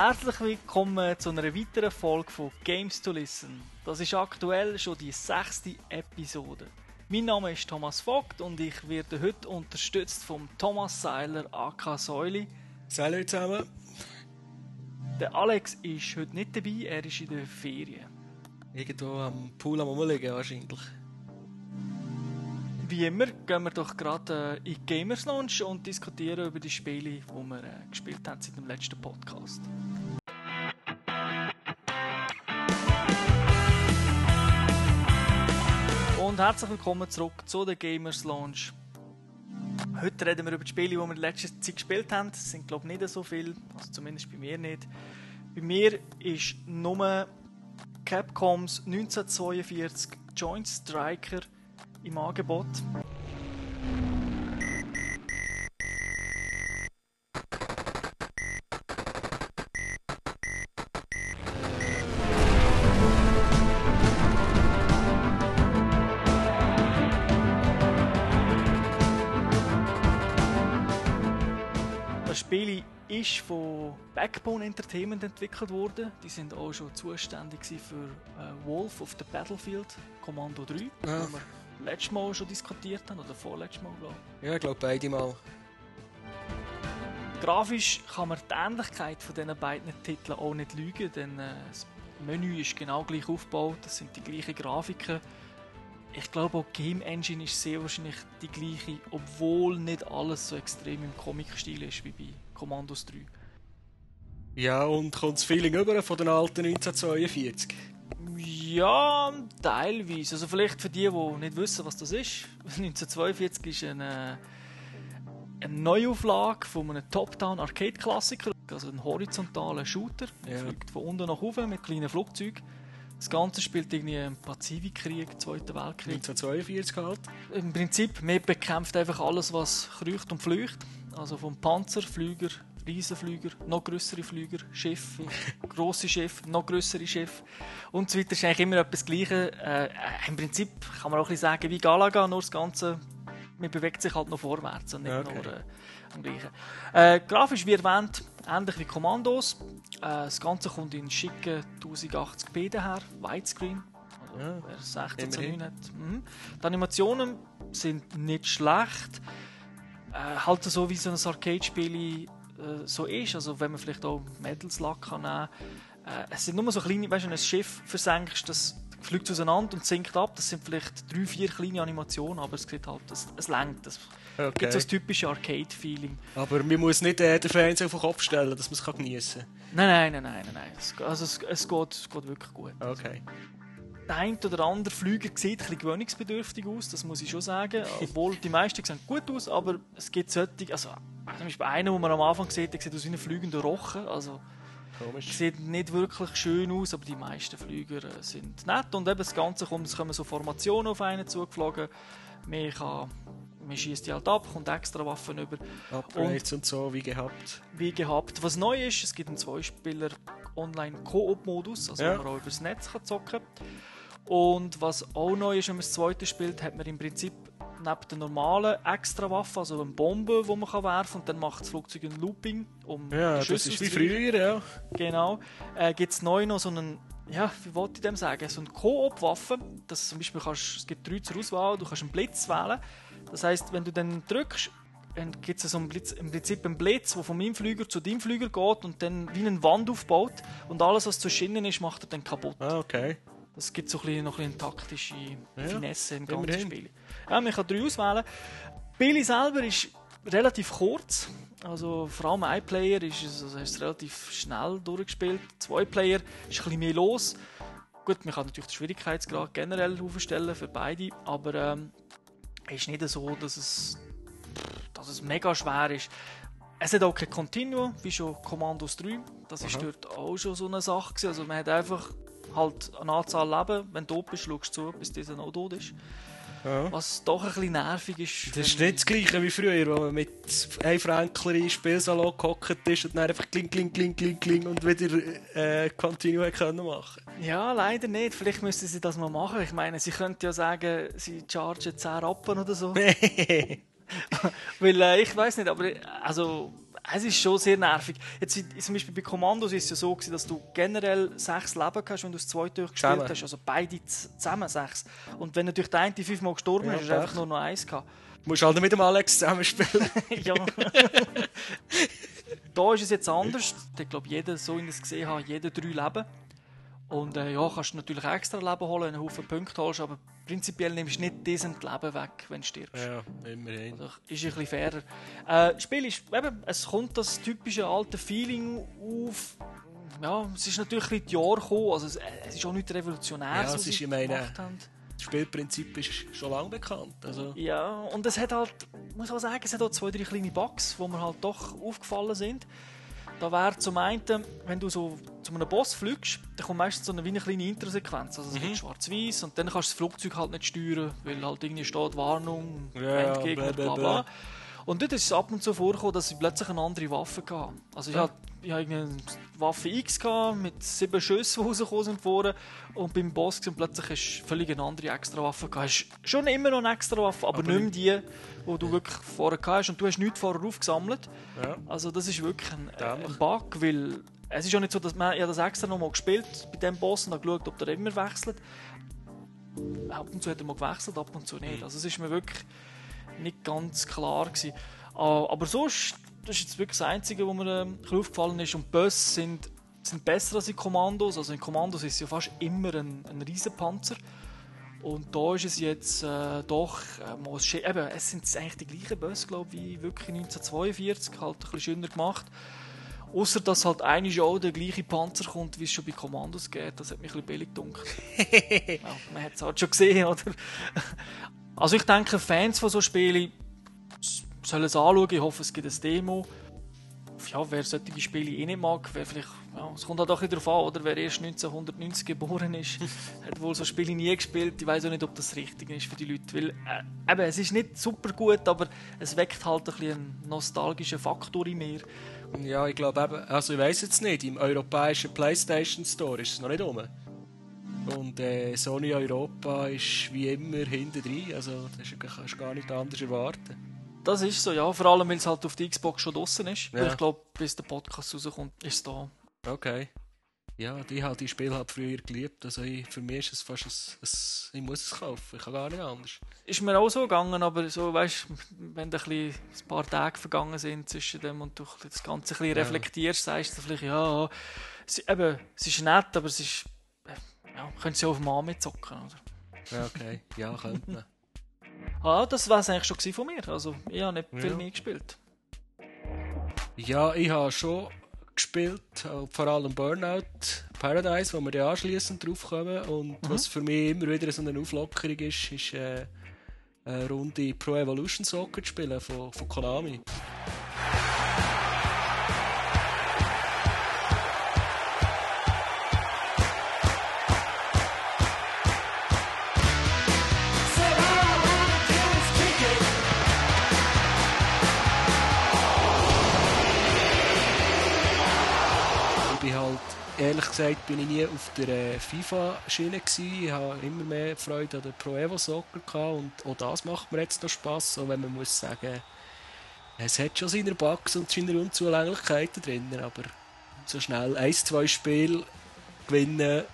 Herzlich willkommen zu einer weiteren Folge von Games to Listen. Das ist aktuell schon die sechste Episode. Mein Name ist Thomas Vogt und ich werde heute unterstützt vom Thomas Seiler AK Säuli. Salut zusammen. Der Alex ist heute nicht dabei, er ist in der Ferien. Irgendwo am Pool am Rumliegen wahrscheinlich. Wie immer gehen wir doch gerade äh, in die Gamers Lounge und diskutieren über die Spiele, die wir äh, gespielt haben seit dem letzten Podcast. Und herzlich willkommen zurück zu der Gamers Lounge. Heute reden wir über die Spiele, die wir in letzter Zeit gespielt haben. Das sind, glaube ich, nicht so viele, also zumindest bei mir nicht. Bei mir ist nur Capcoms 1942 Joint Striker im Angebot. Von Backbone Entertainment entwickelt worden. Die sind auch schon zuständig für äh, Wolf of the Battlefield Commando 3, Ah. wo wir letztes Mal schon diskutiert haben, oder vorletztes Mal, glaube ich. Ja, ich glaube beide mal. Grafisch kann man die Ähnlichkeit von diesen beiden Titeln auch nicht lügen, denn äh, das Menü ist genau gleich aufgebaut, das sind die gleichen Grafiken. Ich glaube auch die Game Engine ist sehr wahrscheinlich die gleiche, obwohl nicht alles so extrem im Comic-Stil ist wie bei Commandos 3. Ja, und kommt das Feeling über von den alten 1942? Ja, teilweise. Also vielleicht für die, die nicht wissen, was das ist. 1942 ist eine, eine Neuauflage von einem Top-Down-Arcade-Klassiker, also ein horizontaler Shooter. Er Ja. fliegt von unten nach oben mit kleinen Flugzeugen. Das Ganze spielt irgendwie im Pazifikkrieg, Zweiten Weltkrieg. 1942 halt. Im Prinzip, man bekämpft einfach alles, was kreucht und fleucht. Also vom Panzer, Flüger, Riesenflüger, noch größere Flüger, Schiffe, grosse Schiffe, noch größere Schiffe und so weiter. ist eigentlich immer etwas Gleiches. Äh, Im Prinzip kann man auch ein bisschen sagen wie Galaga, nur das Ganze, man bewegt sich halt noch vorwärts und nicht Okay. nur äh, am Gleichen. Äh, grafisch, wie erwähnt, ähnlich wie Kommandos. Äh, das Ganze kommt in schicken 1080p daher, Widescreen. Also, Ja, wer 16 zu immerhin. 9 hat. Mhm. Die Animationen sind nicht schlecht. Äh, halt so wie so ein Arcade-Spiel äh, so ist. Also wenn man vielleicht auch Medals Luck kann nehmen äh, Es sind nur so kleine, weißt du, wenn du ein Schiff versenkst, das fliegt auseinander und sinkt ab. Das sind vielleicht drei, vier kleine Animationen, aber es sieht halt, es, es lenkt. Es gibt Okay. so das typische Arcade-Feeling. Aber man muss nicht äh, den Fernseher auf den Kopf stellen, dass man es kann geniessen Nein, nein, nein, nein, nein. nein. Es, also es, es, geht, es geht wirklich gut. kann. Okay. Der eine oder andere Flüger sieht ein bisschen gewöhnungsbedürftig aus, das muss ich schon sagen. Obwohl die meisten sehen gut aus, aber es gibt solche, also zum Beispiel einer, den man am Anfang sieht, der sieht aus wie ein fliegender Rochen. Also Komisch. sieht nicht wirklich schön aus, aber die meisten Flüger äh, sind nett. Und eben das Ganze kommt, es kommen so Formationen auf einen zugeflogen. Man, kann, man schießt die halt ab, kommt extra Waffen über. Upgrades und, so, wie gehabt. Wie gehabt. Was neu ist, es gibt einen Zweispieler Online-Koop-Modus, also Ja. wo man auch übers Netz kann zocken kann. Und was auch neu ist, wenn man das zweite spielt, hat man im Prinzip neben der normalen Extra-Waffe, also eine Bombe, die man kann werfen kann, und dann macht das Flugzeug ein Looping, um Ja, das ist wie früher, ja. Genau. Äh, gibt es neu noch so einen, ja, wie wollte ich dem sagen, so eine Koop-Waffe. Das zum Beispiel kannst, es gibt drei zur Auswahl, du kannst einen Blitz wählen. Das heißt, wenn du dann drückst, dann gibt es so einen Blitz, im Prinzip einen Blitz, der von meinem Flüger zu deinem Flüger geht und dann wie eine Wand aufbaut und alles, was zwischen ihnen ist, macht er dann kaputt. Ah, okay. Das gibt so ein bisschen, noch ein bisschen taktische Finesse im ganzen immerhin. Spiel. Ja, man kann drei auswählen. Billy selber ist relativ kurz. Also vor allem ein Player ist es, also ist es relativ schnell durchgespielt. Zwei Player ist ein bisschen mehr los. Gut, man kann natürlich den Schwierigkeitsgrad generell aufstellen für beide, aber ähm, es ist nicht so, dass es, dass es mega schwer ist. Es hat auch kein Continuum, wie schon Commandos 3. Das ist Aha. dort auch schon so eine Sache. gewesen. Also man hat einfach halt eine Anzahl Leben. Wenn du tot bist, schaust du zu, bis dieser noch tot ist. Ja. was doch ein bisschen nervig ist. Das ist nicht das gleiche wie früher, wo man mit einem Fränkler in den Spielsalon gehockt ist und dann einfach kling, kling, kling, kling, kling und wieder äh, Continue können machen Ja, leider nicht. Vielleicht müssten sie das mal machen. Ich meine, sie könnten ja sagen, sie chargen 10 Rappen oder so. Weil äh, ich weiß nicht, aber äh, also, es ist schon sehr nervig. Jetzt, zum Beispiel bei Kommandos ist es ja so, gewesen, dass du generell sechs Leben hast, wenn du das zwei durchgespielt Zusammen. hast. Also beide zusammen sechs. Und wenn natürlich der eine fünfmal gestorben Ja, ist, hast du einfach nur noch eins gehabt. Du musst halt mit dem Alex zusammenspielen. ja. da ist es jetzt anders. Ich glaube, jeder, so wie ich es gesehen habe, jeder drei Leben. Und äh, ja, kannst du natürlich extra Leben holen, wenn du einen Haufen Punkte holst, aber prinzipiell nimmst du nicht diesen Leben weg, wenn du stirbst. ja, immerhin. Also, ist ein bisschen fairer. Äh, das Spiel ist, eben, es kommt das typische alte Feeling auf. Ja, es ist natürlich ein bisschen die Jahre gekommen, also es, äh, es ist auch nicht revolutionär, Ja, was sie meine- gemacht haben. Das Spielprinzip ist schon lange bekannt. Also, Ja, und es hat halt, muss auch sagen, es hat auch zwei, drei kleine Bugs, die mir halt doch aufgefallen sind. Da wäre zum einen, wenn du so zu einem Boss fliegst, dann kommt meistens so eine, wie eine kleine Introsequenz. Also es Mhm. wird schwarz-weiß und dann kannst du das Flugzeug halt nicht steuern, weil halt irgendwie steht Warnung, Endgegner, bla, bla bla. Und dort ist es ab und zu vorgekommen, dass ich plötzlich eine andere Waffe hatte. Also ich Ja. hatte ich hatte eine Waffe X gehabt, mit sieben Schüssen, die rausgekommen sind vorne. Und beim Boss und plötzlich hast du völlig eine andere extra Waffe gehabt. Hast schon immer noch eine extra Waffe, aber, Aber nicht mehr die, die du wirklich vorher gehabt hast. Und du hast nichts vorher aufgesammelt. ja. Also das ist wirklich ein, ein Bug, weil es ist ja nicht so, dass man habe das extra noch mal gespielt bei dem Boss und habe geschaut, ob der immer wechselt. Ab und zu hat er mal gewechselt, ab und zu Mhm. nicht. Also es ist mir wirklich nicht ganz klar gewesen. Ah, Aber sonst, das ist jetzt wirklich das Einzige, was mir ähm, ein aufgefallen ist. Und die Bösse sind, sind besser als in Kommandos. Also in Kommandos ist es ja fast immer ein, ein Riesenpanzer. Und da ist es jetzt äh, doch äh, mal eben, es sind eigentlich die gleichen Bösse, glaube ich, wie wirklich 1942, halt ein bisschen schöner gemacht. Außer dass halt eigentlich auch der gleiche Panzer kommt, wie es schon bei Kommandos geht. Das hat mich ein bisschen billig gedacht. ja, man hat es halt schon gesehen, oder? Also ich denke, Fans von so Spielen sollen es anschauen. Ich hoffe, es gibt ein Demo. Ja, wer solche Spiele eh nicht mag, wer vielleicht, ja, es kommt halt auch darauf an, oder? Wer erst 1990 geboren ist, hat wohl so Spiele nie gespielt. Ich weiß auch nicht, ob das richtig ist für die Leute. Weil, äh, eben, es ist nicht super gut, aber es weckt halt ein bisschen einen nostalgischen Faktor in mir. Ja, ich glaube eben, also ich weiß jetzt nicht, im europäischen PlayStation Store ist es noch nicht rum. Und äh, Sony Europa ist wie immer hinten drin, also das kannst du gar nicht anders erwarten. Das ist so, ja. Vor allem, weil es halt auf der Xbox schon draußen ist. Weil Ja. Ich glaube, bis der Podcast rauskommt, ist es da. Okay. Ja, die habe die Spiele halt früher geliebt. Also ich, für mich ist es fast ein, ein, ich muss es kaufen. Ich kann gar nicht anders. Ist mir auch so gegangen, aber so, weißt wenn da ein, ein paar Tage vergangen sind zwischen dem und du das Ganze ein bisschen Ja. reflektierst, sagst du vielleicht, ja, es, eben, es ist nett, aber es ist, äh, ja, können sie auf dem Arm mitzocken, oder? Ja, okay. Ja, könnte man. Ah, das war es eigentlich schon von mir. Also, ich habe nicht viel Ja. mehr gespielt. Ja, ich habe schon gespielt, äh, vor allem Burnout Paradise, wo wir dann anschliessend drauf kommen. Und was für mich immer wieder so eine Auflockerung ist, ist äh, eine Runde Pro Evolution Soccer zu spielen von, von Konami. Gesagt, bin ich nie auf der äh, FIFA-Schiene gewesen. Ich habe immer mehr Freude an der Pro Evo Soccer gehabt und auch das macht mir jetzt noch Spass, auch wenn man muss sagen, es hat schon seine Bugs und seine Unzulänglichkeiten drin, aber so schnell ein, zwei Spiele gewinnen,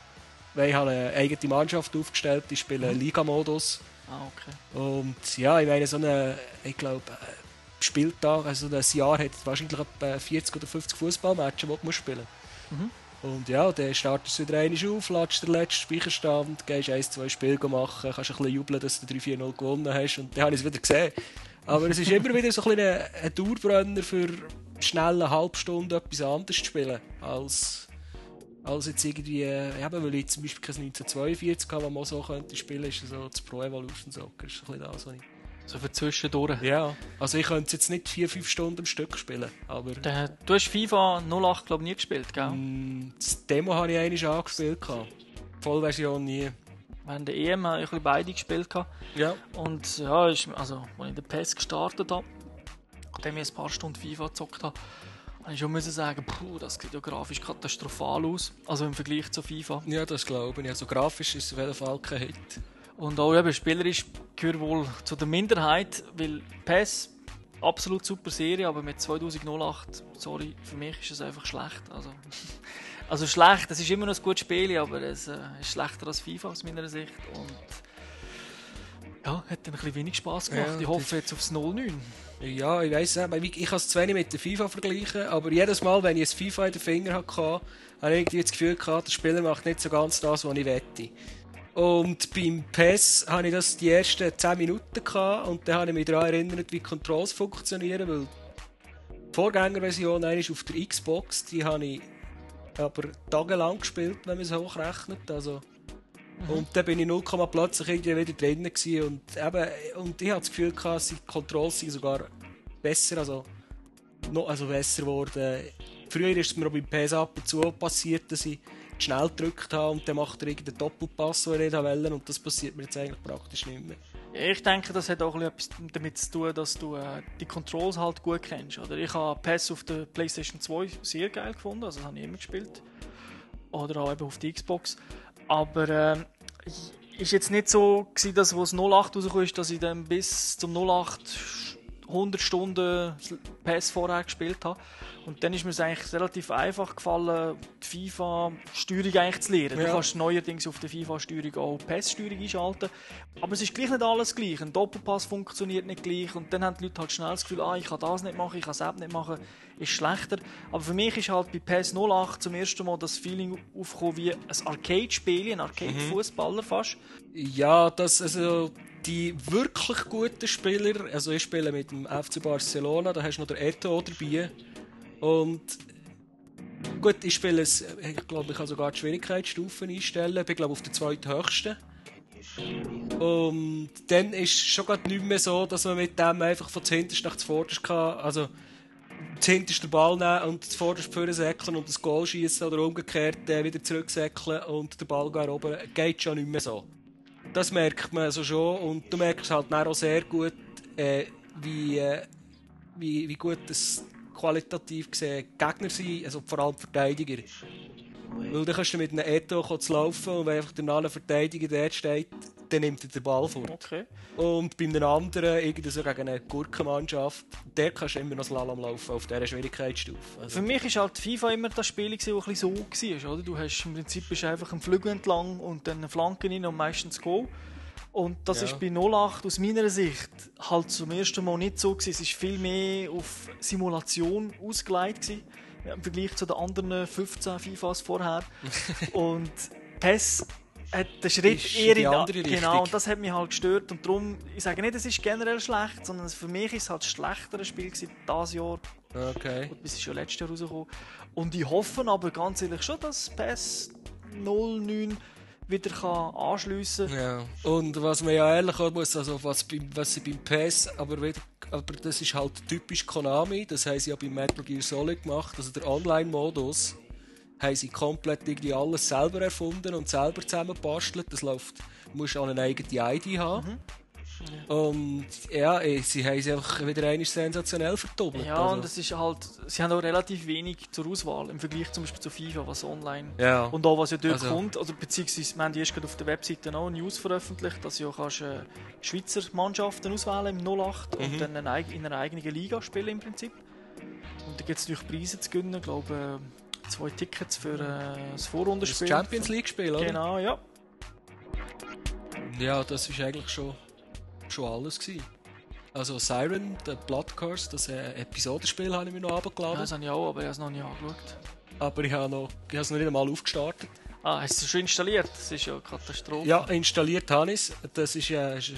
weil ich habe eine eigene Mannschaft aufgestellt, ich spiele Liga-Modus Ah, okay. und ja, ich meine, so eine, ich glaube, Spieltag, also ein Jahr hat wahrscheinlich etwa 40 oder 50 Fußballmatches, die du musst spielen Mhm. Und ja, dann startest du wieder einmal auf, lädst den letzten Speicherstand, gehst ein, zwei Spiele machen, kannst ein bisschen jubeln, dass du 3-4-0 gewonnen hast und dann habe ich es wieder gesehen. Aber es ist immer wieder so ein, bisschen ein, Dauerbrenner für schnell eine halbe Stunde etwas anderes zu spielen, als, als jetzt irgendwie, äh, eben, weil ich zum Beispiel kein 1942 habe, wo man so könnte spielen, ist so das Pro Evolution Soccer, ist ein bisschen das, was ich... So für zwischendurch. Ja, also ich könnte jetzt nicht 4-5 Stunden am Stück spielen, aber... Der- Du hast FIFA 08, glaube ich, nie gespielt, gell? Mm, Das Demo habe ich einmal angespielt. Die Vollversion nie. während der EM habe ich ein bisschen beide gespielt. Ja. Und ja, ist, also, als ich den PES gestartet habe, nachdem ich ein paar Stunden FIFA gezockt habe, habe ich schon müssen sagen, puh, das sieht ja grafisch katastrophal aus. Also im Vergleich zu FIFA. Ja, das glaube ich. Also grafisch ist es auf jeden Fall kein Hit. Und auch eben spielerisch gehört wohl zu der Minderheit, weil PES absolut super Serie, aber mit 2008, sorry, für mich ist es einfach schlecht. Also, also schlecht, es ist immer noch ein gutes Spiel, aber es äh, ist schlechter als FIFA aus meiner Sicht. Und ja, hat dann ein bisschen wenig Spaß gemacht. Ja, ich hoffe jetzt aufs 0-9. Ja, ich weiss nicht, ich kann es zu wenig mit der FIFA vergleichen, aber jedes Mal, wenn ich ein FIFA in den Finger hatte, habe ich irgendwie das Gefühl gehabt, der Spieler macht nicht so ganz das, was ich wette. Und beim PES hatte ich das die ersten 10 Minuten gehabt und dann habe ich mich daran erinnert, wie Controls funktionieren, weil die Vorgängerversion ist auf der Xbox, die habe ich aber tagelang gespielt, wenn man es hochrechnet. Also, mhm. Und dann bin ich 0, plötzlich irgendwie wieder drin gewesen und, eben, und ich hatte das Gefühl, gehabt, die Controls sind sogar besser, also noch also besser geworden. Früher ist es mir auch beim PS ab und zu passiert, dass ich schnell gedrückt habe und dann macht er irgendeinen Doppelpass, den ich nicht wollte und das passiert mir jetzt eigentlich praktisch nicht mehr. Ich denke, das hat auch etwas damit zu tun, dass du äh, die Controls halt gut kennst. Oder? Ich habe PES auf der PlayStation 2 sehr geil gefunden, also das habe ich immer gespielt. Oder auch eben auf der Xbox. Aber äh, ist jetzt nicht so gewesen, dass wo es 08 rausgekommen ist, dass ich dann bis zum 08 100 Stunden PES vorher gespielt habe. Und dann ist mir es eigentlich relativ einfach gefallen, die FIFA-Steuerung eigentlich zu lernen. Ja. Du kannst neuerdings auf der FIFA-Steuerung auch PES-Steuerung einschalten. Aber es ist gleich nicht alles gleich. Ein Doppelpass funktioniert nicht gleich. Und dann haben die Leute halt schnell das Gefühl, ah, ich kann das nicht machen, ich kann das nicht machen, ist schlechter. Aber für mich ist halt bei PES 08 zum ersten Mal das Feeling aufgekommen wie ein Arcade-Spiel, ein Arcade-Fußballer mhm. fast. Ja, das, also die wirklich guten Spieler, also ich spiele mit dem FC Barcelona, da hast du noch den Eto dabei. Und gut, ich spiele es, ich glaube, ich kann sogar die Schwierigkeitsstufen einstellen, ich bin glaube auf der zweithöchsten. Und dann ist es schon nicht mehr so, dass man mit dem einfach von zuhinterst nach zuvorderst kann, also zuhinterst den Ball nehmen und zuvorderst vorne säckeln und das Goal schießen oder umgekehrt äh, wieder zurücksäckeln und den Ball erobern. Geht schon nicht mehr so. Das merkt man also schon und du merkst halt auch sehr gut, äh, wie, äh, wie, wie gut das qualitativ gesehen Gegner sind, also vor allem Verteidiger. Weil dann kannst du mit einem Eto laufen und wenn einfach der nahe Verteidiger dort steht, dann nimmt er den Ball vor. Okay. Und bei einem anderen, irgendwie so gegen eine Gurkenmannschaft, der kannst du immer noch Slalom laufen auf dieser Schwierigkeitsstufe. Also Für mich war halt FIFA immer das Spiel, das ein bisschen so war. Oder? Du hast im Prinzip bist einfach einen Flügel entlang und dann eine Flanke rein und meistens Goal. Und das ja. ist bei 08 aus meiner Sicht halt zum ersten Mal nicht so gewesen. Es ist viel mehr auf Simulation ausgelegt gewesen, im Vergleich zu den anderen 15 FIFAs vorher. und PES hat den Schritt ist eher in die andere Richtung. Genau, und das hat mich halt gestört. Und darum, ich sage nicht, es ist generell schlecht, sondern für mich ist es halt das schlechtere Spiel gewesen, dieses Jahr. Okay. Und bis ist schon letztes Jahr rausgekommen. Und ich hoffe aber ganz ehrlich schon, dass PES 09 wieder kann anschliessen kann. Ja. Und was man ja ehrlich sagen muss, also was, beim, was sie beim PES, aber, wieder, aber das ist halt typisch Konami, das haben sie ja beim Metal Gear Solid gemacht, also der Online-Modus haben sie komplett irgendwie alles selber erfunden und selber zusammengebastelt. Das läuft, du musst auch eine eigene ID haben. Mhm. Und ja, sie haben es einfach wieder einmal sensationell verdoppelt. Ja, also. und es ist halt, sie haben auch relativ wenig zur Auswahl im Vergleich zum Beispiel zu FIFA, was online ja. und auch was ja dort also. kommt. Also, beziehungsweise, wir haben erst auf der Webseite auch News veröffentlicht, dass du ja kannst, äh, Schweizer Mannschaften auswählen im 08 mhm. und dann in einer eigenen Liga spielen im Prinzip. Und da gibt es natürlich Preise zu gewinnen, ich glaube äh, zwei Tickets für äh, das Vorrundenspiel. Das Champions League Spiel, oder? Genau, ja. Ja, das ist eigentlich schon schon alles gewesen. Also Siren, der Blood Curse, das äh, Episodenspiel habe ich mir noch abgeladen. Ja, das habe ich auch, aber ich habe es noch nicht angeschaut. Aber ich habe, noch, ich habe es noch nicht einmal aufgestartet. Ah, hast du es schon installiert? Das ist ja eine Katastrophe. Ja, installiert habe ich es. Das ist ja ist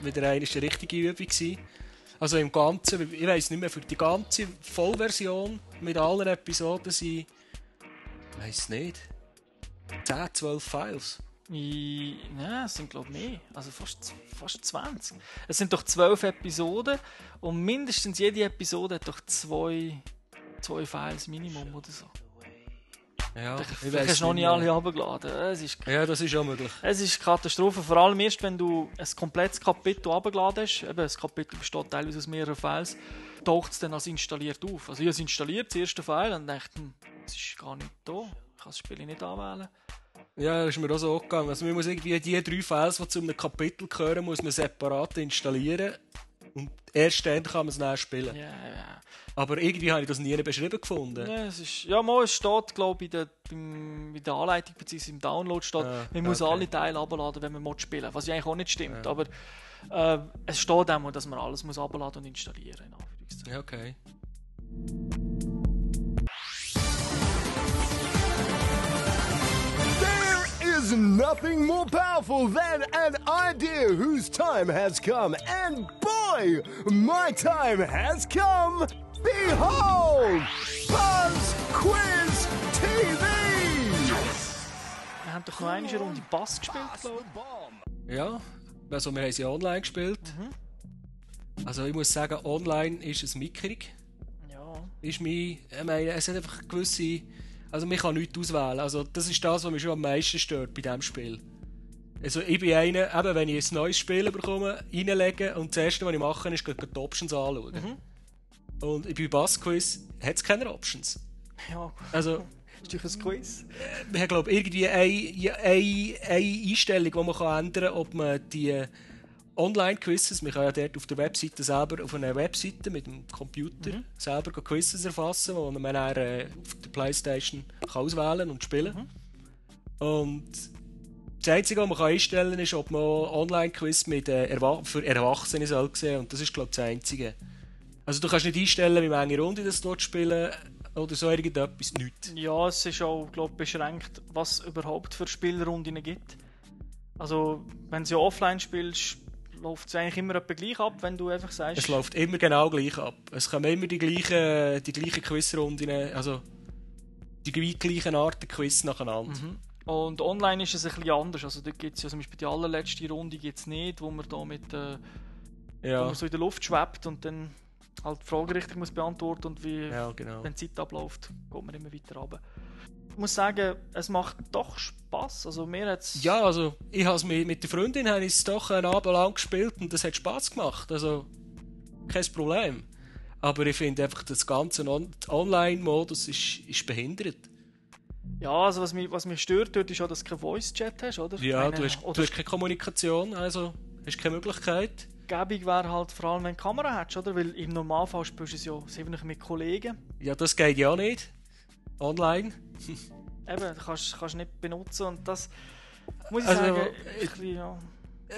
wieder eine richtige Übung gewesen. Also im Ganzen, ich weiß nicht mehr, für die ganze Vollversion mit allen Episoden sind, ich weiß nicht, 10, 12 Files. Ja, es sind glaube ich mehr. Also fast, fast 20. Es sind doch 12 Episoden und mindestens jede Episode hat doch zwei, zwei Files Minimum oder so. Ja, ich Vielleicht hast du noch nicht alle runtergeladen. Es ist, Ja, das ist auch möglich. es ist Katastrophe, vor allem erst, wenn du ein komplettes Kapitel runtergeladen hast. Eben, das Kapitel besteht teilweise aus mehreren Files. Taucht es dann als installiert auf. Also ich habe es installiert, das erste File, und dachte, hm, es ist gar nicht da. Ich kann das Spiel nicht anwählen. Ja, ist mir auch so gegangen. Also man muss irgendwie die drei Files, die zu einem Kapitel gehören, muss man separat installieren. Und erst dann kann man es dann spielen. Ja, ja. Aber irgendwie habe ich das nie beschrieben gefunden. Ja, es ist, ja, mal, es steht, glaube ich, in der, beim, in der Anleitung bzw. im Download steht, Ah, man muss okay. alle Teile abladen, wenn man will spielen Was ja eigentlich auch nicht stimmt. Aber äh, es steht auch, dass man alles muss abladen und installieren in Anführungszeichen. Ja, okay. Is nothing more powerful than an idea whose time has come. And boy, my time has come. Behold, Buzz Quiz TV! Wir haben doch noch eine Runde Bass gespielt, glaube. Ja, also wir haben sie online gespielt. Also ich muss sagen, online ist es mickerig. Ja. Ist mein, ich meine, es hat einfach gewisse... Also man kann nichts auswählen. Also das ist das, was mich schon am meisten stört bei diesem Spiel. Also ich bin einer, eben wenn ich ein neues Spiel bekomme, reinlegen und das erste, was ich mache, ist die Options anschauen. Und bei Bassquiz hat es keine Options. Ja, Also ist doch ein Quiz. wir haben glaube irgendwie eine, eine, eine Einstellung, die man kann ändern kann, ob man die Online-Quizzes, man kann ja dort auf der Webseite selber, auf einer Webseite mit dem Computer selber Quizzes erfassen, die man dann äh, auf der Playstation kann auswählen und spielen Und das Einzige, was man kann einstellen kann, ist, ob man Online-Quiz mit, äh, Erwa für Erwachsene soll sehen und das ist glaube ich das Einzige. Also du kannst nicht einstellen, wie lange Runde das dort spielen oder so irgendetwas, nichts. Ja, es ist auch, glaube ich, beschränkt, was es überhaupt für Spielrunden gibt. Also, wenn du ja offline spielst, läuft es eigentlich immer etwa gleich ab, wenn du einfach sagst... Es läuft immer genau gleich ab. Es kommen immer die gleichen, die gleichen Quizrunden, also die gleich- gleichen Arten Quiz nacheinander. Und online ist es ein bisschen anders. Also, dort gibt es ja zum Beispiel die allerletzte Runde gibt's nicht, wo man da mit... Äh, wo Ja, man so in der Luft schwebt und dann halt die Frage richtig muss beantworten und wie, ja, genau. wenn die Zeit abläuft, geht man immer weiter runter. Ich muss sagen, es macht doch Spaß. Also mir hat's Ja, also ich habe es mit, mit der Freundin habe ich es doch einen Abend lang gespielt und das hat Spaß gemacht. Also kein Problem. Aber ich finde einfach, das ganze On Online-Modus ist, ist behindert. Ja, also was mich, was mich stört dort ist auch, dass du keinen Voice-Chat hast, oder? Ja, Ich du meine, hast, du oder hast keine Kommunikation, also hast keine Möglichkeit. Gäbig wäre halt vor allem, wenn du Kamera hättest, oder? Weil im Normalfall spielst du es ja sicherlich mit Kollegen. Ja, das geht ja nicht. Online. Eben, du kannst, kannst nicht benutzen und das muss ich Also, sagen, ich- bisschen, ja.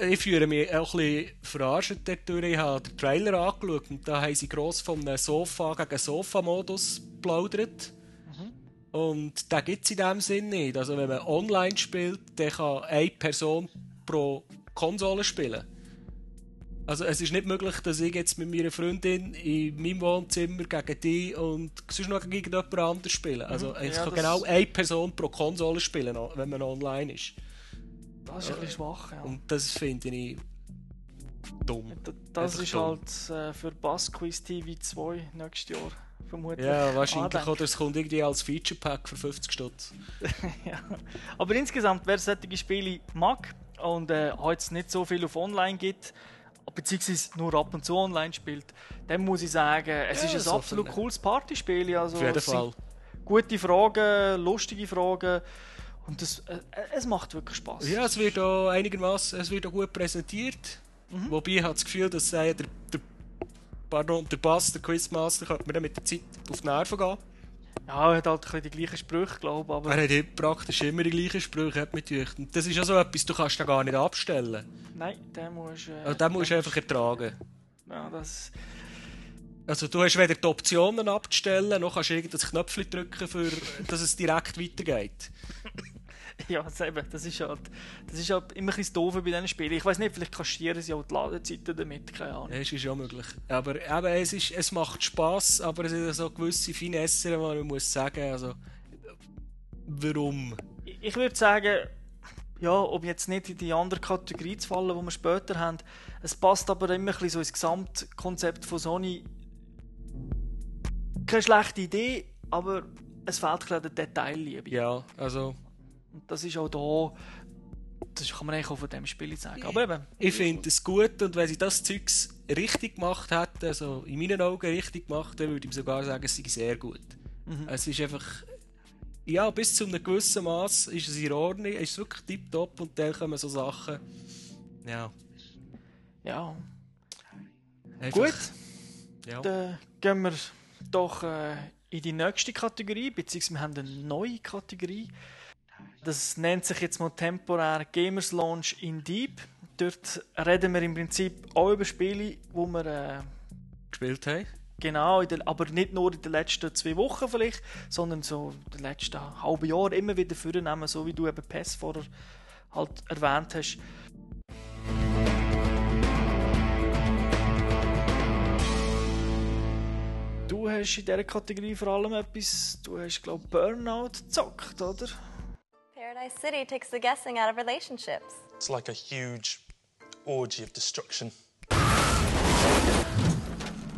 Ich fühle mich auch ein bisschen verarscht dadurch. Ich habe den Trailer angeschaut und da haben sie gross von einem Sofa gegen Sofa-Modus geplaudert. Und den gibt es in dem Sinn nicht. Also wenn man online spielt, dann kann eine Person pro Konsole spielen. Also es ist nicht möglich, dass ich jetzt mit meiner Freundin in meinem Wohnzimmer gegen die und sonst noch gegen jemand anderes spiele. Also es Ja, kann das- genau eine Person pro Konsole spielen, wenn man online ist. Das ist ein bisschen schwach, ja. Und das finde ich dumm. Das Einfach ist dumm. halt äh, für Bass Quiz TV 2 nächstes Jahr vermutlich. Ja, wahrscheinlich. andenken. Oder es kommt irgendwie als Feature-Pack für 50 Stutz. ja. Aber insgesamt, wer solche Spiele mag und äh, heute nicht so viel auf Online gibt, beziehungsweise nur ab und zu online spielt, dann muss ich sagen, es Ja, ist ein so absolut cooles Partyspiel. Also, Auf jeden Fall. Gute Fragen, lustige Fragen und das, äh, es macht wirklich Spaß. Ja, es wird auch einigermaßen, es wird auch gut präsentiert. Mhm. Wobei ich habe das Gefühl, dass äh, der, der, pardon, der Bass, der Quizmaster, könnte mir dann mit der Zeit auf die Nerven gehen. Ja, er hat halt ein die gleichen Sprüche, glaube ich, aber Er hat eh praktisch immer die gleichen Sprüche, hat mich gedacht. Und das ist ja so etwas, du kannst den gar nicht abstellen. Nein, den musst äh, Also, den musst du einfach ertragen. Ja, das, Also du hast weder die Optionen abzustellen, noch kannst du irgendein Knöpfchen drücken, für, dass es direkt weitergeht. Ja, das, eben, das ist halt, das ist halt immer ein bisschen doof bei diesen Spielen. Ich weiß nicht, vielleicht kaschieren sie auch die Ladezeiten damit, keine Ahnung. Es ist ja möglich. Aber eben, es, ist, es macht Spass, aber es sind so gewisse Finessen, die man muss sagen. Also, warum? Ich würde sagen, ja, um jetzt nicht in die andere Kategorie zu fallen, die wir später haben, es passt aber immer ein bisschen so ins Gesamtkonzept von Sony. Keine schlechte Idee, aber es fehlt ein bisschen Detailliebe. Ja, also Und das ist auch da, das kann man eigentlich auch von dem Spiel sagen. Aber eben, ich finde es gut und wenn sie das Zeugs richtig gemacht hätten, also in meinen Augen richtig gemacht, dann würde ich sogar sagen, es sei sehr gut. Es ist einfach, ja, bis zu einem gewissen Maß ist es in Ordnung, es ist wirklich tipptopp und dann kommen so Sachen, ja, ja, einfach, gut. Ja. Dann gehen wir doch äh, in die nächste Kategorie, beziehungsweise wir haben eine neue Kategorie. Das nennt sich jetzt mal temporär Gamers Launch in Deep. Dort reden wir im Prinzip auch über Spiele, wo wir äh, gespielt haben. Genau, in der, aber nicht nur in den letzten zwei Wochen vielleicht, sondern so in den letzten halben Jahr immer wieder vornehmen, so wie du eben PES vorher halt erwähnt hast. Du hast in dieser Kategorie vor allem etwas, du hast glaube Burnout gezockt, oder? Paradise City takes the guessing out of relationships. It's like a huge orgy of destruction.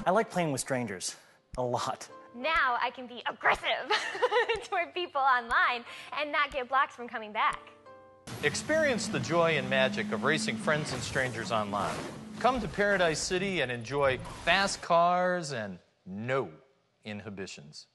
I like playing with strangers. A lot. Now I can be aggressive toward people online and not get blocked from coming back. Experience the joy and magic of racing friends and strangers online. Come to Paradise City and enjoy fast cars and no inhibitions.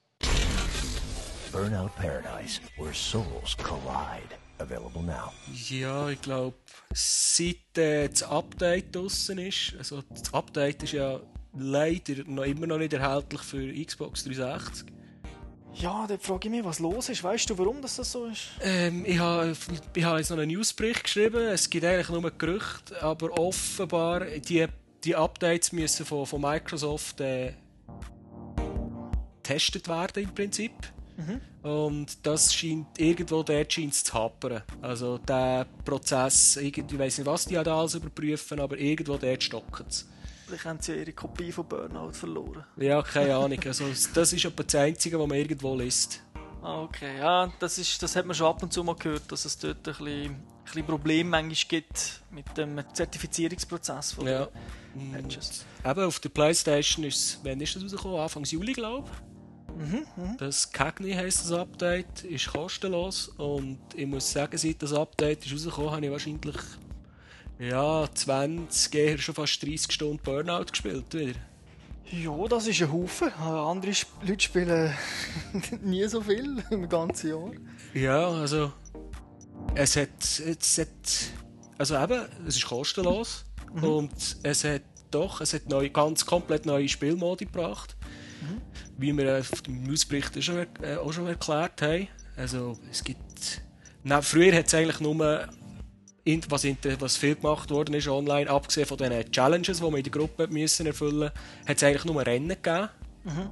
Burnout Paradise, where souls collide. Available now. Ja, ich glaube, seit äh, das Update draussen ist, also das Update ist ja leider noch immer noch nicht erhältlich für Xbox 360. Ja, da frage ich mich, was los ist. Weißt du, warum das so ist? Ähm, ich habe ich habe jetzt noch einen Newsbericht geschrieben. Es gibt eigentlich nur Gerüchte, aber offenbar die, die Updates müssen von, von Microsoft äh, getestet werden im Prinzip. Und das scheint irgendwo dort scheint zu hapern. Also der Prozess, irgendwie, ich weiß nicht, was die da alles überprüfen, aber irgendwo dort stocken es. Vielleicht haben sie ihre Kopie von Burnout verloren. Ja, keine Ahnung. Also, das ist etwa das Einzige, was man irgendwo liest. Ah, okay. Ja, das, ist, das hat man schon ab und zu mal gehört, dass es dort ein bisschen, ein bisschen Probleme manchmal gibt mit dem Zertifizierungsprozess von Ja. den Patches. Eben, auf der Playstation ist es, wann ist das rausgekommen? Anfang Juli, glaube ich. Das Cagney heisst das Update, ist kostenlos und ich muss sagen, seit das Update ist rausgekommen, habe ich wahrscheinlich ja, 20, eher schon fast 30 Stunden Burnout gespielt wieder. Ja, das ist ein Haufen. Andere Leute spielen nie so viel im ganzen Jahr. Ja, also es hat, es hat also eben, es ist kostenlos und es hat doch, es hat neue, ganz komplett neue Spielmodi gebracht, wie wir auf dem Newsbericht auch schon, äh, auch schon erklärt haben. Also es gibt, na, früher hat es eigentlich nur was, was viel gemacht worden ist online, abgesehen von den Challenges, die wir in der Gruppe müssen erfüllen, hat es eigentlich nur Rennen gegeben.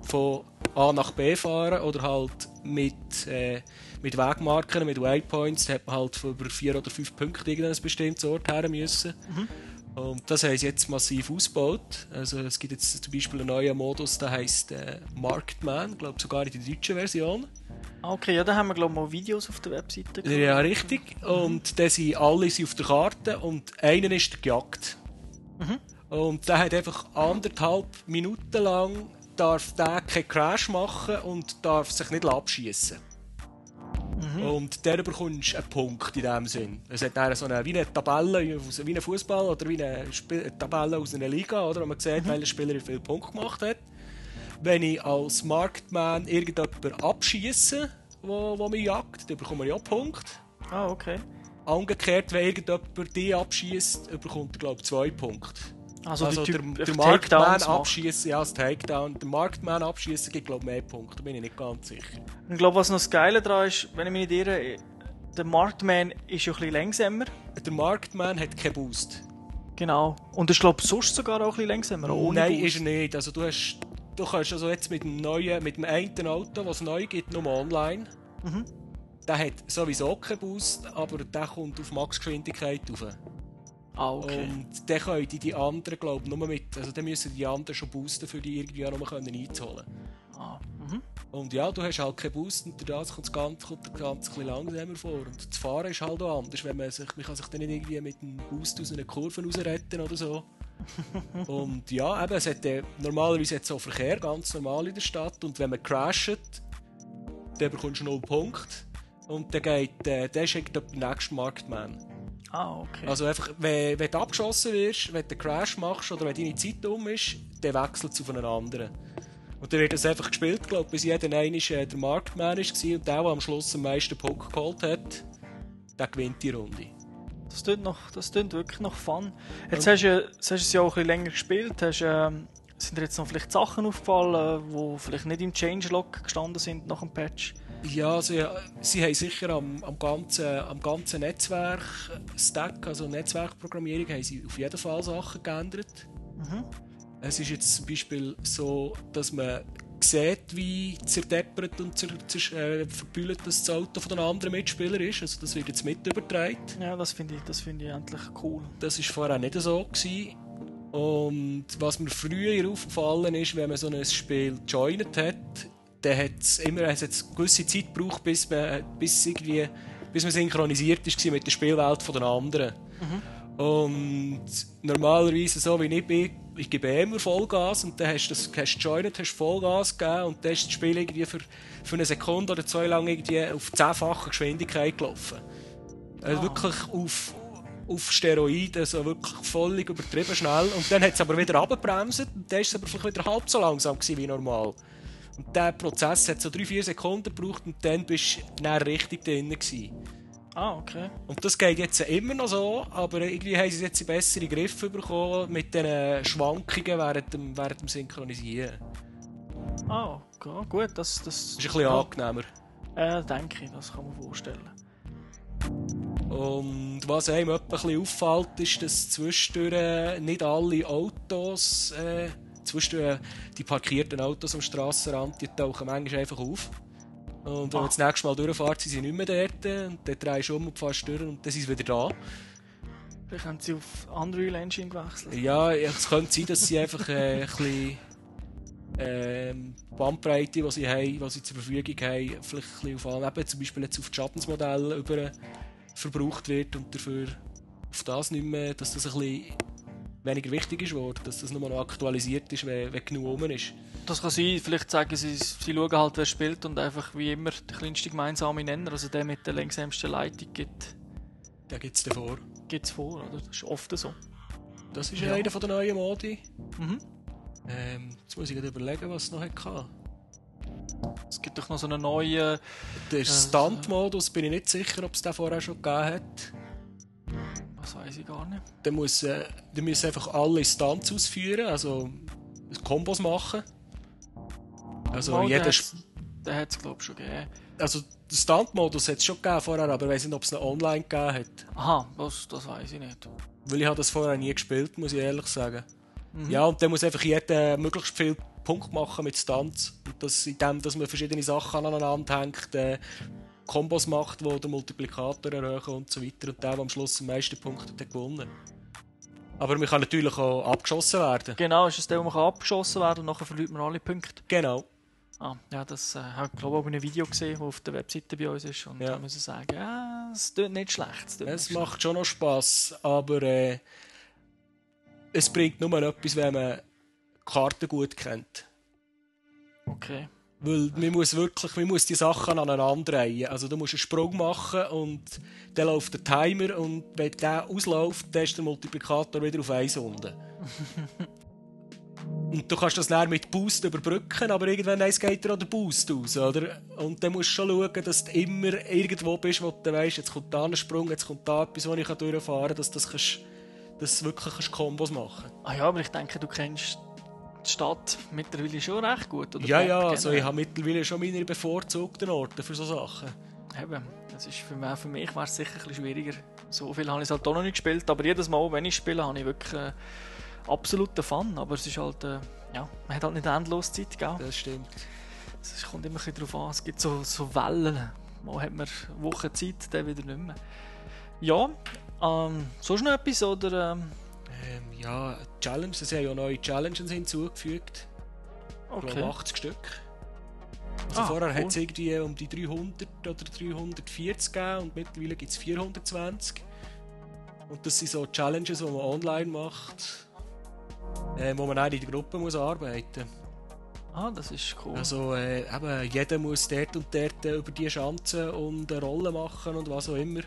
Von A nach B fahren oder halt mit, äh, mit Wegmarken, mit Waypoints, hat man halt über vier oder fünf Punkte irgendein bestimmtes Ort her müssen. Und das haben sie jetzt massiv ausgebaut. Also es gibt jetzt zum Beispiel einen neuen Modus, der heißt äh, ich glaube sogar in der deutschen Version. Okay, ja, da haben wir glaube ich mal Videos auf der Webseite. gehabt. Ja, richtig. Und dann sind alle sind auf der Karte und einer ist gejagt. Und der hat einfach anderthalb Minuten lang darf der keinen Crash machen und darf sich nicht abschießen. Und der bekommst du einen Punkt in dem Sinn. Es hat dann so eine, wie eine Tabelle, wie ein Fußball oder wie eine, Spiel, Tabelle aus einer Liga, oder, wo man sieht, welcher Spieler wie viele Punkte gemacht hat. Wenn ich als Marktman irgendjemanden abschieße, wo, wo mich jagt, dann bekomme ich auch Punkte. Ah, okay. Umgekehrt, wenn irgendjemand die abschießt, bekommt er, glaube ich, zwei Punkte. Also, Also der, der Marktman abschießen, ja, das Takedown. Der Marktman abschießen gibt, glaube ich, mehr Punkte, da bin ich nicht ganz sicher. Ich glaube, was noch das Geile daran ist, wenn ich mich nicht irre, der Marktman ist ja ein bisschen langsamer. Der Marktman hat keinen Boost. Genau. Und ich glaube, sonst sogar auch ein bisschen langsamer. Ohne Nein, Boost. ist er nicht. Also du, hast, du kannst also jetzt mit dem neuen, mit dem einen Auto, das es neu gibt, nur online. Mhm. Der hat sowieso keinen Boost, aber der kommt auf Maxgeschwindigkeit rauf. Ah, okay. Und dann können die, die anderen, glaube ich, nur mit. Also dann müssen die anderen schon boosten, für die irgendwie auch noch einzuholen. Ah, Und ja, du hast halt keinen Boost und dadurch kommt das Ganze, kommt das Ganze ein langsamer vor. Und das Fahren ist halt auch anders, wenn man sich, man kann sich dann nicht irgendwie mit dem Boost aus einer Kurve rausretten oder so. Und ja, eben, es hat, äh, normalerweise hat auch Verkehr, ganz normal in der Stadt. Und wenn man crasht, dann bekommst du 0 Punkte. Und dann geht, äh, der schickt der nächste Marktman. Ah, okay. Also einfach, wenn, wenn du abgeschossen wirst, wenn du einen Crash machst oder wenn deine Zeit um ist, dann wechselt es auf einen anderen. Und dann wird das einfach gespielt, glaube ich, bis jeder einer äh, der Marktman war und der, der am Schluss am meisten Punkte geholt hat, der gewinnt die Runde. Das klingt, noch, das klingt wirklich noch fun. Jetzt hast du, jetzt hast du es ja auch ein bisschen länger gespielt. Hast, ähm, sind dir jetzt noch vielleicht Sachen aufgefallen, die vielleicht nicht im Changelog gestanden sind nach dem Patch? Ja, also, ja, sie haben sicher am, am, ganzen, am ganzen Netzwerk-Stack, also Netzwerkprogrammierung, haben sie auf jeden Fall Sachen geändert. Mhm. Es ist jetzt zum Beispiel so, dass man sieht, wie zerdeppert und zer, zer, äh, verbüllt das Auto von den anderen Mitspielern ist. Also das wird jetzt mit übertragen. Ja, das finde ich, das find ich endlich cool. Das war vorher nicht so. Gewesen. Und was mir früher aufgefallen ist, wenn man so ein Spiel joined hat, dann hat es immer eine gewisse Zeit gebraucht, bis man, bis irgendwie, bis man synchronisiert ist mit der Spielwelt der anderen. Mhm. Und normalerweise, so wie ich bin, ich gebe immer Vollgas und dann hast du das hast joined, hast Vollgas gegeben und dann ist das Spiel irgendwie für, für eine Sekunde oder zwei lang irgendwie auf zehnfache Geschwindigkeit gelaufen. Also Ah. wirklich auf, auf Steroiden, so wirklich völlig übertrieben schnell. Und dann hat es aber wieder abgebremst und dann ist es aber vielleicht wieder halb so langsam wie normal. Und dieser Prozess hat so 3-4 Sekunden gebraucht und dann bist du dann richtig drin gewesen. Ah, okay. Und das geht jetzt immer noch so, aber irgendwie haben sie jetzt bessere Griffe bekommen mit den Schwankungen während dem, während dem Synchronisieren. Ah, okay. gut, das, das Das ist ein bisschen ja, angenehmer. äh, denke ich, das kann man vorstellen. Und was einem etwa ein bisschen auffällt, ist, dass zwischendurch nicht alle Autos, äh, zwischendurch die parkierten Autos am Strassenrand, die tauchen manchmal einfach auf. Und wenn man das nächste Mal durchfährt, sind sie nicht mehr dort. Und dann drehst du um und fährst durch und dann sind sie wieder da. Vielleicht haben sie auf Unreal Engine gewechselt. Ja, es könnte sein, dass sie einfach äh, ein bisschen ähm, Bandbreite, die sie haben, die sie zur Verfügung haben, vielleicht ein bisschen auf eben zum Beispiel jetzt auf das Schattensmodell über verbraucht wird und dafür auf das nicht mehr, dass das ein bisschen weniger wichtig ist worden, dass das nur noch aktualisiert ist, wenn, wenn genug rum ist. Das kann sein, vielleicht sagen sie, sie schauen halt, wer spielt und einfach wie immer der kleinste gemeinsame Nenner, also der mit der längsamsten Leitung, gibt Da gibt es davor. es vor, oder? Das ist oft so. Das ist Ja. einer von den neuen Modi. Mhm. Ähm, jetzt muss ich gerade überlegen, was es noch hatte. Es gibt doch noch so einen neuen. Der Äh, Stunt-Modus bin ich nicht sicher, ob es den vorher schon gegeben hat. Was weiß ich gar nicht. Dann, muss, äh, dann müssen einfach alle Stunts ausführen, also Kombos machen. Also Mal, jeder. Den hat es, glaube ich, schon gegeben. Also den Stunt-Modus hat es schon gegeben vorher, aber ich weiß nicht, ob es ihn online gegeben hat. Aha, das, das weiß ich nicht. Weil ich habe das vorher nie gespielt, muss ich ehrlich sagen. Mhm. Ja, und dann muss einfach jeder möglichst viel Punkt machen mit Stunts. Und das in dem, dass man verschiedene Sachen aneinander hängt, äh, Kombos macht, die den Multiplikator erhöhen und so weiter. Und der, der am Schluss am meisten Punkte hat, gewonnen. Aber man kann natürlich auch abgeschossen werden. Genau, ist es der, wo man abgeschossen werden und nachher verliert man alle Punkte. Genau. Ah, ja, das äh, habe ich glaube ich auch in einem Video gesehen, das auf der Webseite bei uns ist. Und Ja. da muss ich sagen, ja, es tut nicht schlecht. Es, Es macht schon noch Spass, aber äh, es bringt nur etwas, wenn man Karten gut kennt. schlecht. Okay. Weil man muss wirklich, man muss die Sachen aneinander reihen. Also du musst einen Sprung machen und dann läuft der Timer und wenn der ausläuft, dann ist der Multiplikator wieder auf 1 unten. und du kannst das dann mit Boost überbrücken, aber irgendwann eins geht dir auch der Boost aus, oder? Und dann musst du schon schauen, dass du immer irgendwo bist, wo du weißt, jetzt kommt da ein Sprung, jetzt kommt da etwas, wo ich durchfahren kann, dass, das kannst, dass du wirklich kannst Kombos machen kannst. Ah ja, aber ich denke, du kennst die Stadt mittlerweile schon recht gut. Oder Ja, ja, also ich habe mittlerweile schon meine bevorzugten Orte für so Sachen. Eben, das ist für mich, für mich wäre es sicher ein bisschen schwieriger. So viel habe ich es halt auch noch nicht gespielt, aber jedes Mal, wenn ich spiele, habe ich wirklich äh, absoluten Fun. Aber es ist halt, äh, ja, man hat halt nicht endlos Zeit, gell? Das stimmt. Es kommt immer ein bisschen darauf an, es gibt so, so Wellen. Mal hat man Wochen Zeit, dann wieder nicht mehr. Ja, ähm, sonst noch etwas, oder? Ähm, Ähm, ja, Challenges, sie haben ja neue Challenges hinzugefügt. Ich okay. glaube 80 Stück. Also Ah, vorher cool. hat es irgendwie um die 300 oder 340 gegeben und mittlerweile gibt es 420. Und das sind so Challenges, die man online macht, äh, wo man auch in der Gruppe muss arbeiten Ah, das ist cool. Also äh, eben, jeder muss dort und dort äh, über die Schanze und eine Rolle machen und was auch immer.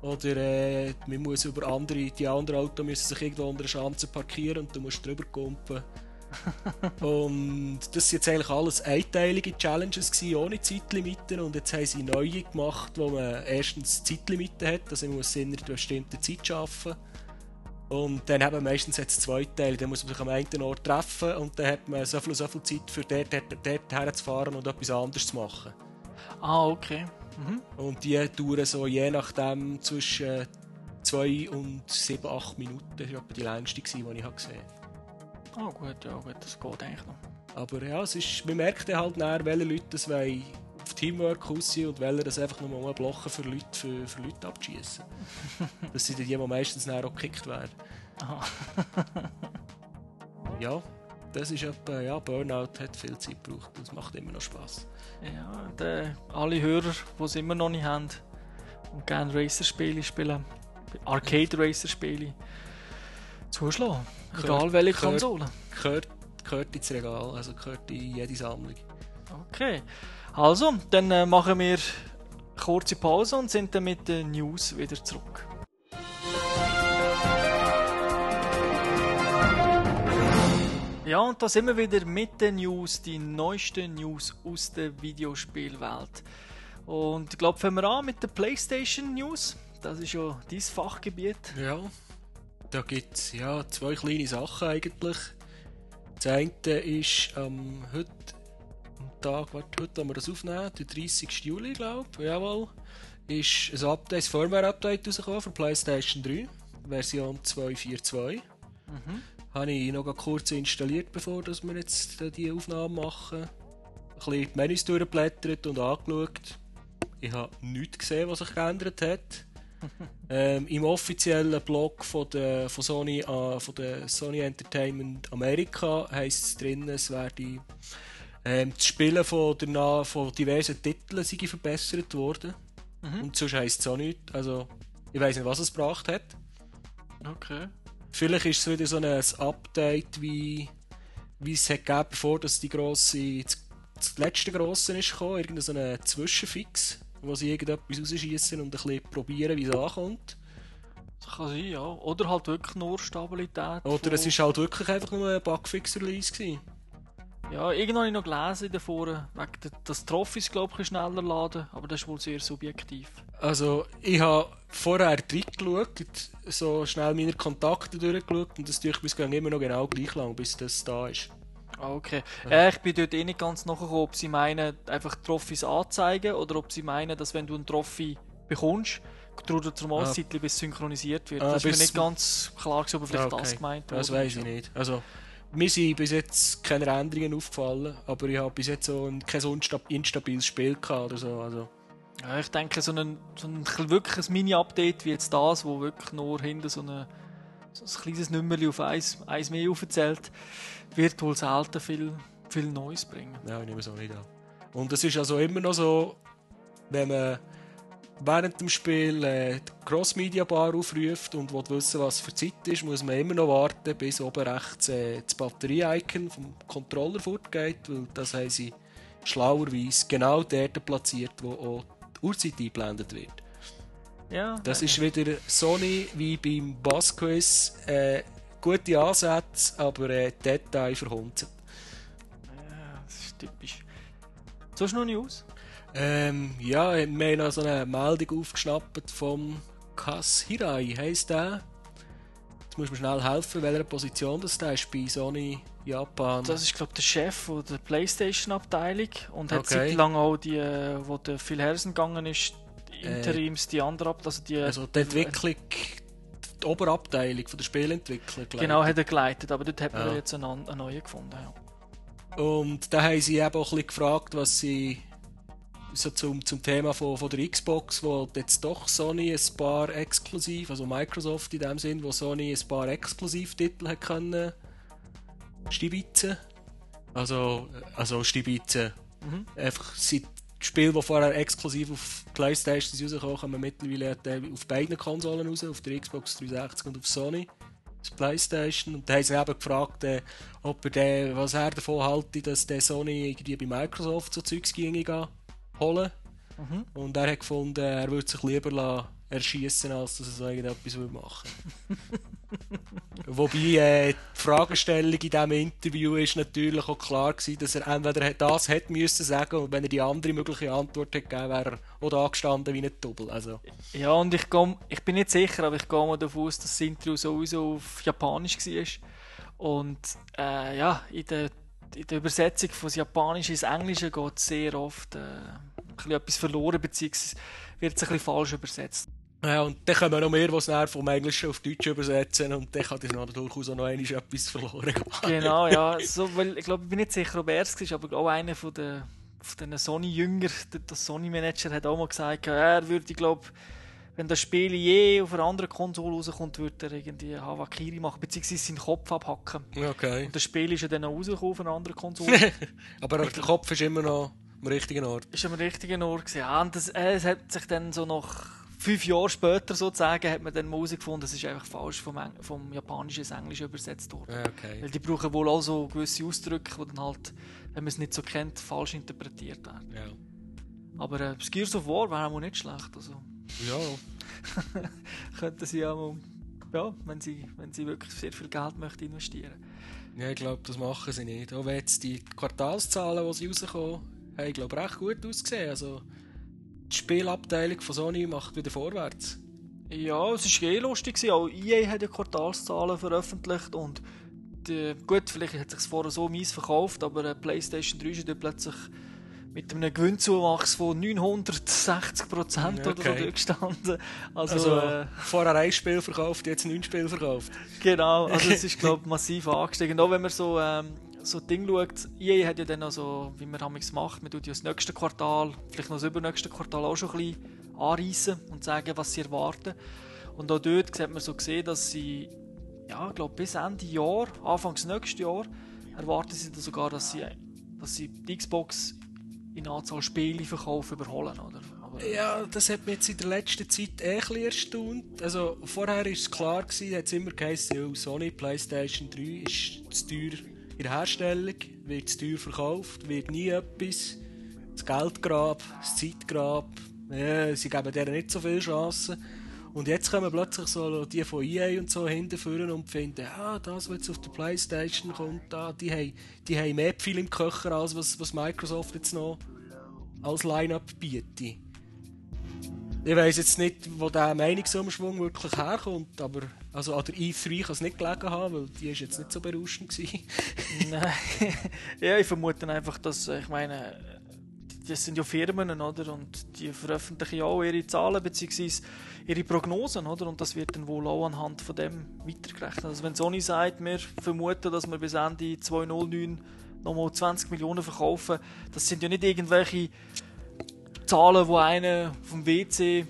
Oder äh, man muss über andere, die anderen Autos müssen sich irgendwo unter der Schanze parkieren und du musst drüber kumpen. und das sind jetzt eigentlich alles einteilige Challenges gewesen, ohne Zeitlimiten und jetzt haben sie neue gemacht, wo man erstens Zeitlimiten hat, also man muss in einer bestimmten Zeit arbeiten und dann haben wir meistens jetzt zwei Teile, dann muss man sich am einen Ort treffen und dann hat man so viel, so viel Zeit für dort, dort, dort herzufahren und etwas anderes zu machen. Ah, okay. Mhm. Und die dauern so je nachdem zwischen 2 und 7, 8 Minuten. Das war die längste, die ich habe gesehen Ah, gut, ja, gut, das geht eigentlich noch. Aber ja, es ist, man merkt dann halt näher, welche Leute das wollen auf Teamwork aussehen und welche das einfach nur mal blocken für Leute, für, für Leute abzuschießen. das sind die, die meistens näher auch gekickt werden. Aha. ja, das ist etwa, ja, Burnout hat viel Zeit gebraucht und es macht immer noch Spaß. Ja, der, alle Hörer, die es immer noch nicht haben und gerne Racer-Spiele spielen, Arcade-Racer-Spiele, zuschlagen. Egal welche Konsole. Gehört, gehört ins Regal, also gehört in jede Sammlung. Okay. Also, dann äh, machen wir kurze Pause und sind dann mit den News wieder zurück. Ja, und da sind wir wieder mit den News, die neuesten News aus der Videospielwelt. Und ich glaube, fangen wir an mit der PlayStation News. Das ist ja dein Fachgebiet. Ja, da gibt es ja, zwei kleine Sachen eigentlich. Das eine ist ähm, heute Tag, warte, heute haben wir das aufnehmen, der 30. Juli, glaube ich, jawohl, ist ein Update, ein Firmware-Update rausgekommen für PlayStation 3, Version 2.4.2. Mhm. Habe ich noch kurz installiert, bevor dass wir jetzt die Aufnahme machen. Ein bisschen die Menüs durchgeblättert und angeschaut. Ich habe nichts gesehen, was sich geändert hat. ähm, Im offiziellen Blog von, der, von, Sony, äh, von der Sony Entertainment Amerika heisst es drin, es werde ähm, das Spielen von, der, von diversen Titeln sei verbessert worden. Mhm. Und sonst heisst es auch nichts. Also, ich weiß nicht, was es gebracht hat. Okay. Vielleicht ist es wieder so ein Update, wie, wie es hat gegeben, bevor das die grosse, das, letzte grosse ist gekommen. Irgendein so ein Zwischenfix, wo sie irgendetwas rausschießen und ein bisschen probieren, wie es ankommt. Das kann sein, ja. Oder halt wirklich nur Stabilität. Oder es ist halt wirklich einfach nur ein Bugfix-Release gewesen. Ja, irgendwann habe ich noch gelesen davor, wegen dass Trophys, glaube ich, schneller laden, aber das ist wohl sehr subjektiv. Also, ich habe vorher reingeschaut, so schnell meine Kontakte durchgeschaut und das durch bis immer noch genau gleich lang, bis das da ist. Ah, okay. Ja. Ich bin dort eh nicht ganz nachgekommen, ob sie meinen, einfach Trophys anzeigen oder ob sie meinen, dass wenn du einen Trophy bekommst, dauert zum ah. bis synchronisiert wird. Ah, das ist mir nicht ganz klar, ob vielleicht okay. das gemeint wurde. Das weiß ich nicht. Also, mir sind bis jetzt keine Änderungen aufgefallen, aber ich habe bis jetzt so ein, kein instabiles Spiel gehabt oder so. Also. Ja, ich denke, so ein, so ein wirklich ein Mini-Update wie jetzt das, wo wirklich nur hinter so, eine, so ein kleines Nummerli auf eins, eins mehr aufzählt, wird wohl selten viel, viel Neues bringen. Ja, ich nehme es auch nicht an. Und es ist also immer noch so, wenn man während dem Spiel äh, die Cross-Media-Bar aufruft und will wissen, was für Zeit ist, muss man immer noch warten, bis oben rechts äh, das Batterie-Icon vom Controller fortgeht, weil das haben sie schlauerweise genau dort platziert, wo auch die Uhrzeit eingeblendet wird. Ja, das ist wieder Sony wie beim Bass-Quiz. Äh, gute Ansätze, aber äh, Detail verhunzt. Ja, das ist typisch. So ist noch News? Ähm, ja, wir haben noch so eine Meldung aufgeschnappt vom Kas Hirai, heisst der. Jetzt muss mir schnell helfen, welcher Position das der ist bei Sony Japan. Das ist, glaube ich, der Chef der Playstation-Abteilung und hat okay. lang auch die, wo der Phil Harrison gegangen ist, Interims, äh, die andere Abteilung. Also, die, also die Entwicklung, die Oberabteilung von der Spielentwicklung. Genau, hat er geleitet, aber dort hat man ja. jetzt einen, einen neuen gefunden. Ja. Und da haben sie eben auch ein bisschen gefragt, was sie so zum, zum Thema von, von der Xbox, wo jetzt doch Sony ein paar exklusiv, also Microsoft in dem Sinn, wo Sony ein paar Exklusivtitel hat können stibitzen. Also, also stibitzen. Mhm. Einfach seit Spiel, die vorher exklusiv auf Playstation rauskommen, kommen mittlerweile auf beiden Konsolen raus, auf der Xbox 360 und auf Sony. die Playstation. Und da haben sie eben gefragt, äh, ob er den, was er davon halte, dass der Sony irgendwie bei Microsoft so Zeugs ginge gehen holen. Mhm. Und er hat gefunden, er würde sich lieber lassen erschießen, als dass er so irgendetwas würde machen Wobei äh, die Fragestellung in diesem Interview ist natürlich auch klar gewesen, dass er entweder das hätte müssen sagen und wenn er die andere mögliche Antwort hätte gegeben, wäre er auch da gestanden wie ein Double. Also. Ja, und ich, geh, ich bin nicht sicher, aber ich gehe mal davon aus, dass das Interview sowieso auf Japanisch war. Und äh, ja, in der, in der Übersetzung von Japanisch ins Englische geht sehr oft äh, etwas verloren, beziehungsweise wird es ein bisschen falsch übersetzt. Ja, und dann kommen noch mehr, die es vom Englischen auf Deutsch übersetzen und dann kann das noch durchaus auch noch einmal etwas verloren. Genau, ja. So, weil, ich glaube, ich bin nicht sicher, ob er es war, aber auch einer von den, von den Sony-Jünger, der Sony-Manager, hat auch mal gesagt, er würde, glaube wenn das Spiel je auf einer anderen Konsole rauskommt, würde er irgendwie Havakiri machen, beziehungsweise seinen Kopf abhacken. Okay. Und das Spiel ist ja dann auch rausgekommen auf einer anderen Konsole. aber der Kopf ist immer noch am richtigen Ort. Ist am richtigen Ort, ja. Und das, äh, es hat sich dann so noch fünf Jahre später sozusagen hat man dann Musik gefunden, das ist einfach falsch vom, Eng vom Japanischen ins Englische übersetzt worden. Okay. Weil die brauchen wohl auch so gewisse Ausdrücke, die dann halt, wenn man es nicht so kennt, falsch interpretiert werden. Ja. Aber äh, das Gears of War wäre auch nicht schlecht. Also. Ja. Könnten sie ja mal, ja, wenn sie, wenn sie wirklich sehr viel Geld möchten investieren. Ja, ich glaube, das machen sie nicht. Auch wenn jetzt die Quartalszahlen, die sie rauskommen, haben, glaube ich, recht gut ausgesehen. Also, die Spielabteilung von Sony macht wieder vorwärts. Ja, es war eh lustig. Auch EA hat ja Quartalszahlen veröffentlicht und die, gut, vielleicht hat es sich vorher so mies verkauft, aber PlayStation 3 ist plötzlich mit einem Gewinnzuwachs von 960 Prozent okay. oder so durchgestanden. Also, also äh, vorher ein Spiel verkauft, jetzt neun Spiele verkauft. Genau, also es ist glaube ich massiv angestiegen. Auch wenn man so ähm, so Ding schaut, EA hat ja dann auch so, wie man es macht, man tut ja das nächste Quartal, vielleicht noch das übernächste Quartal auch schon ein bisschen anreissen und sagen, was sie erwarten. Und auch dort sieht man so gesehen, dass sie, ja, ich glaube bis Ende Jahr, Anfangs nächstes Jahr, erwarten sie dann sogar, dass sie, dass sie die Xbox in Anzahl Spiele verkaufen überholen, oder? Ja, das hat mich jetzt in der letzten Zeit eh ein erstaunt. Also vorher war es klar, gewesen, hat es immer geheißen, Sony PlayStation 3 ist zu teuer in der Herstellung, wird zu teuer verkauft, wird nie etwas. Das Geldgrab, das Zeitgrab, ja, sie geben denen nicht so viele Chancen. Und jetzt kommen plötzlich so die von EA und so hinterführen und finden, ja, das, was jetzt auf der Playstation kommt, da, die, haben, die haben mehr viel im Köcher, als was, was Microsoft jetzt noch als Line-Up bietet. Ich weiss jetzt nicht, wo der Meinungsumschwung wirklich herkommt, aber also an der E3 kann es nicht gelegen haben, weil die ist jetzt nicht so berauschend Nein, ja, ich vermute einfach, dass, ich meine, das sind ja Firmen, oder? Und die veröffentlichen ja auch ihre Zahlen bzw. ihre Prognosen, oder? Und das wird dann wohl auch anhand von dem weitergerechnet. Also wenn Sony sagt, wir vermuten, dass wir bis Ende 2009 nochmal 20 Millionen verkaufen, das sind ja nicht irgendwelche Zahlen, die einer vom WC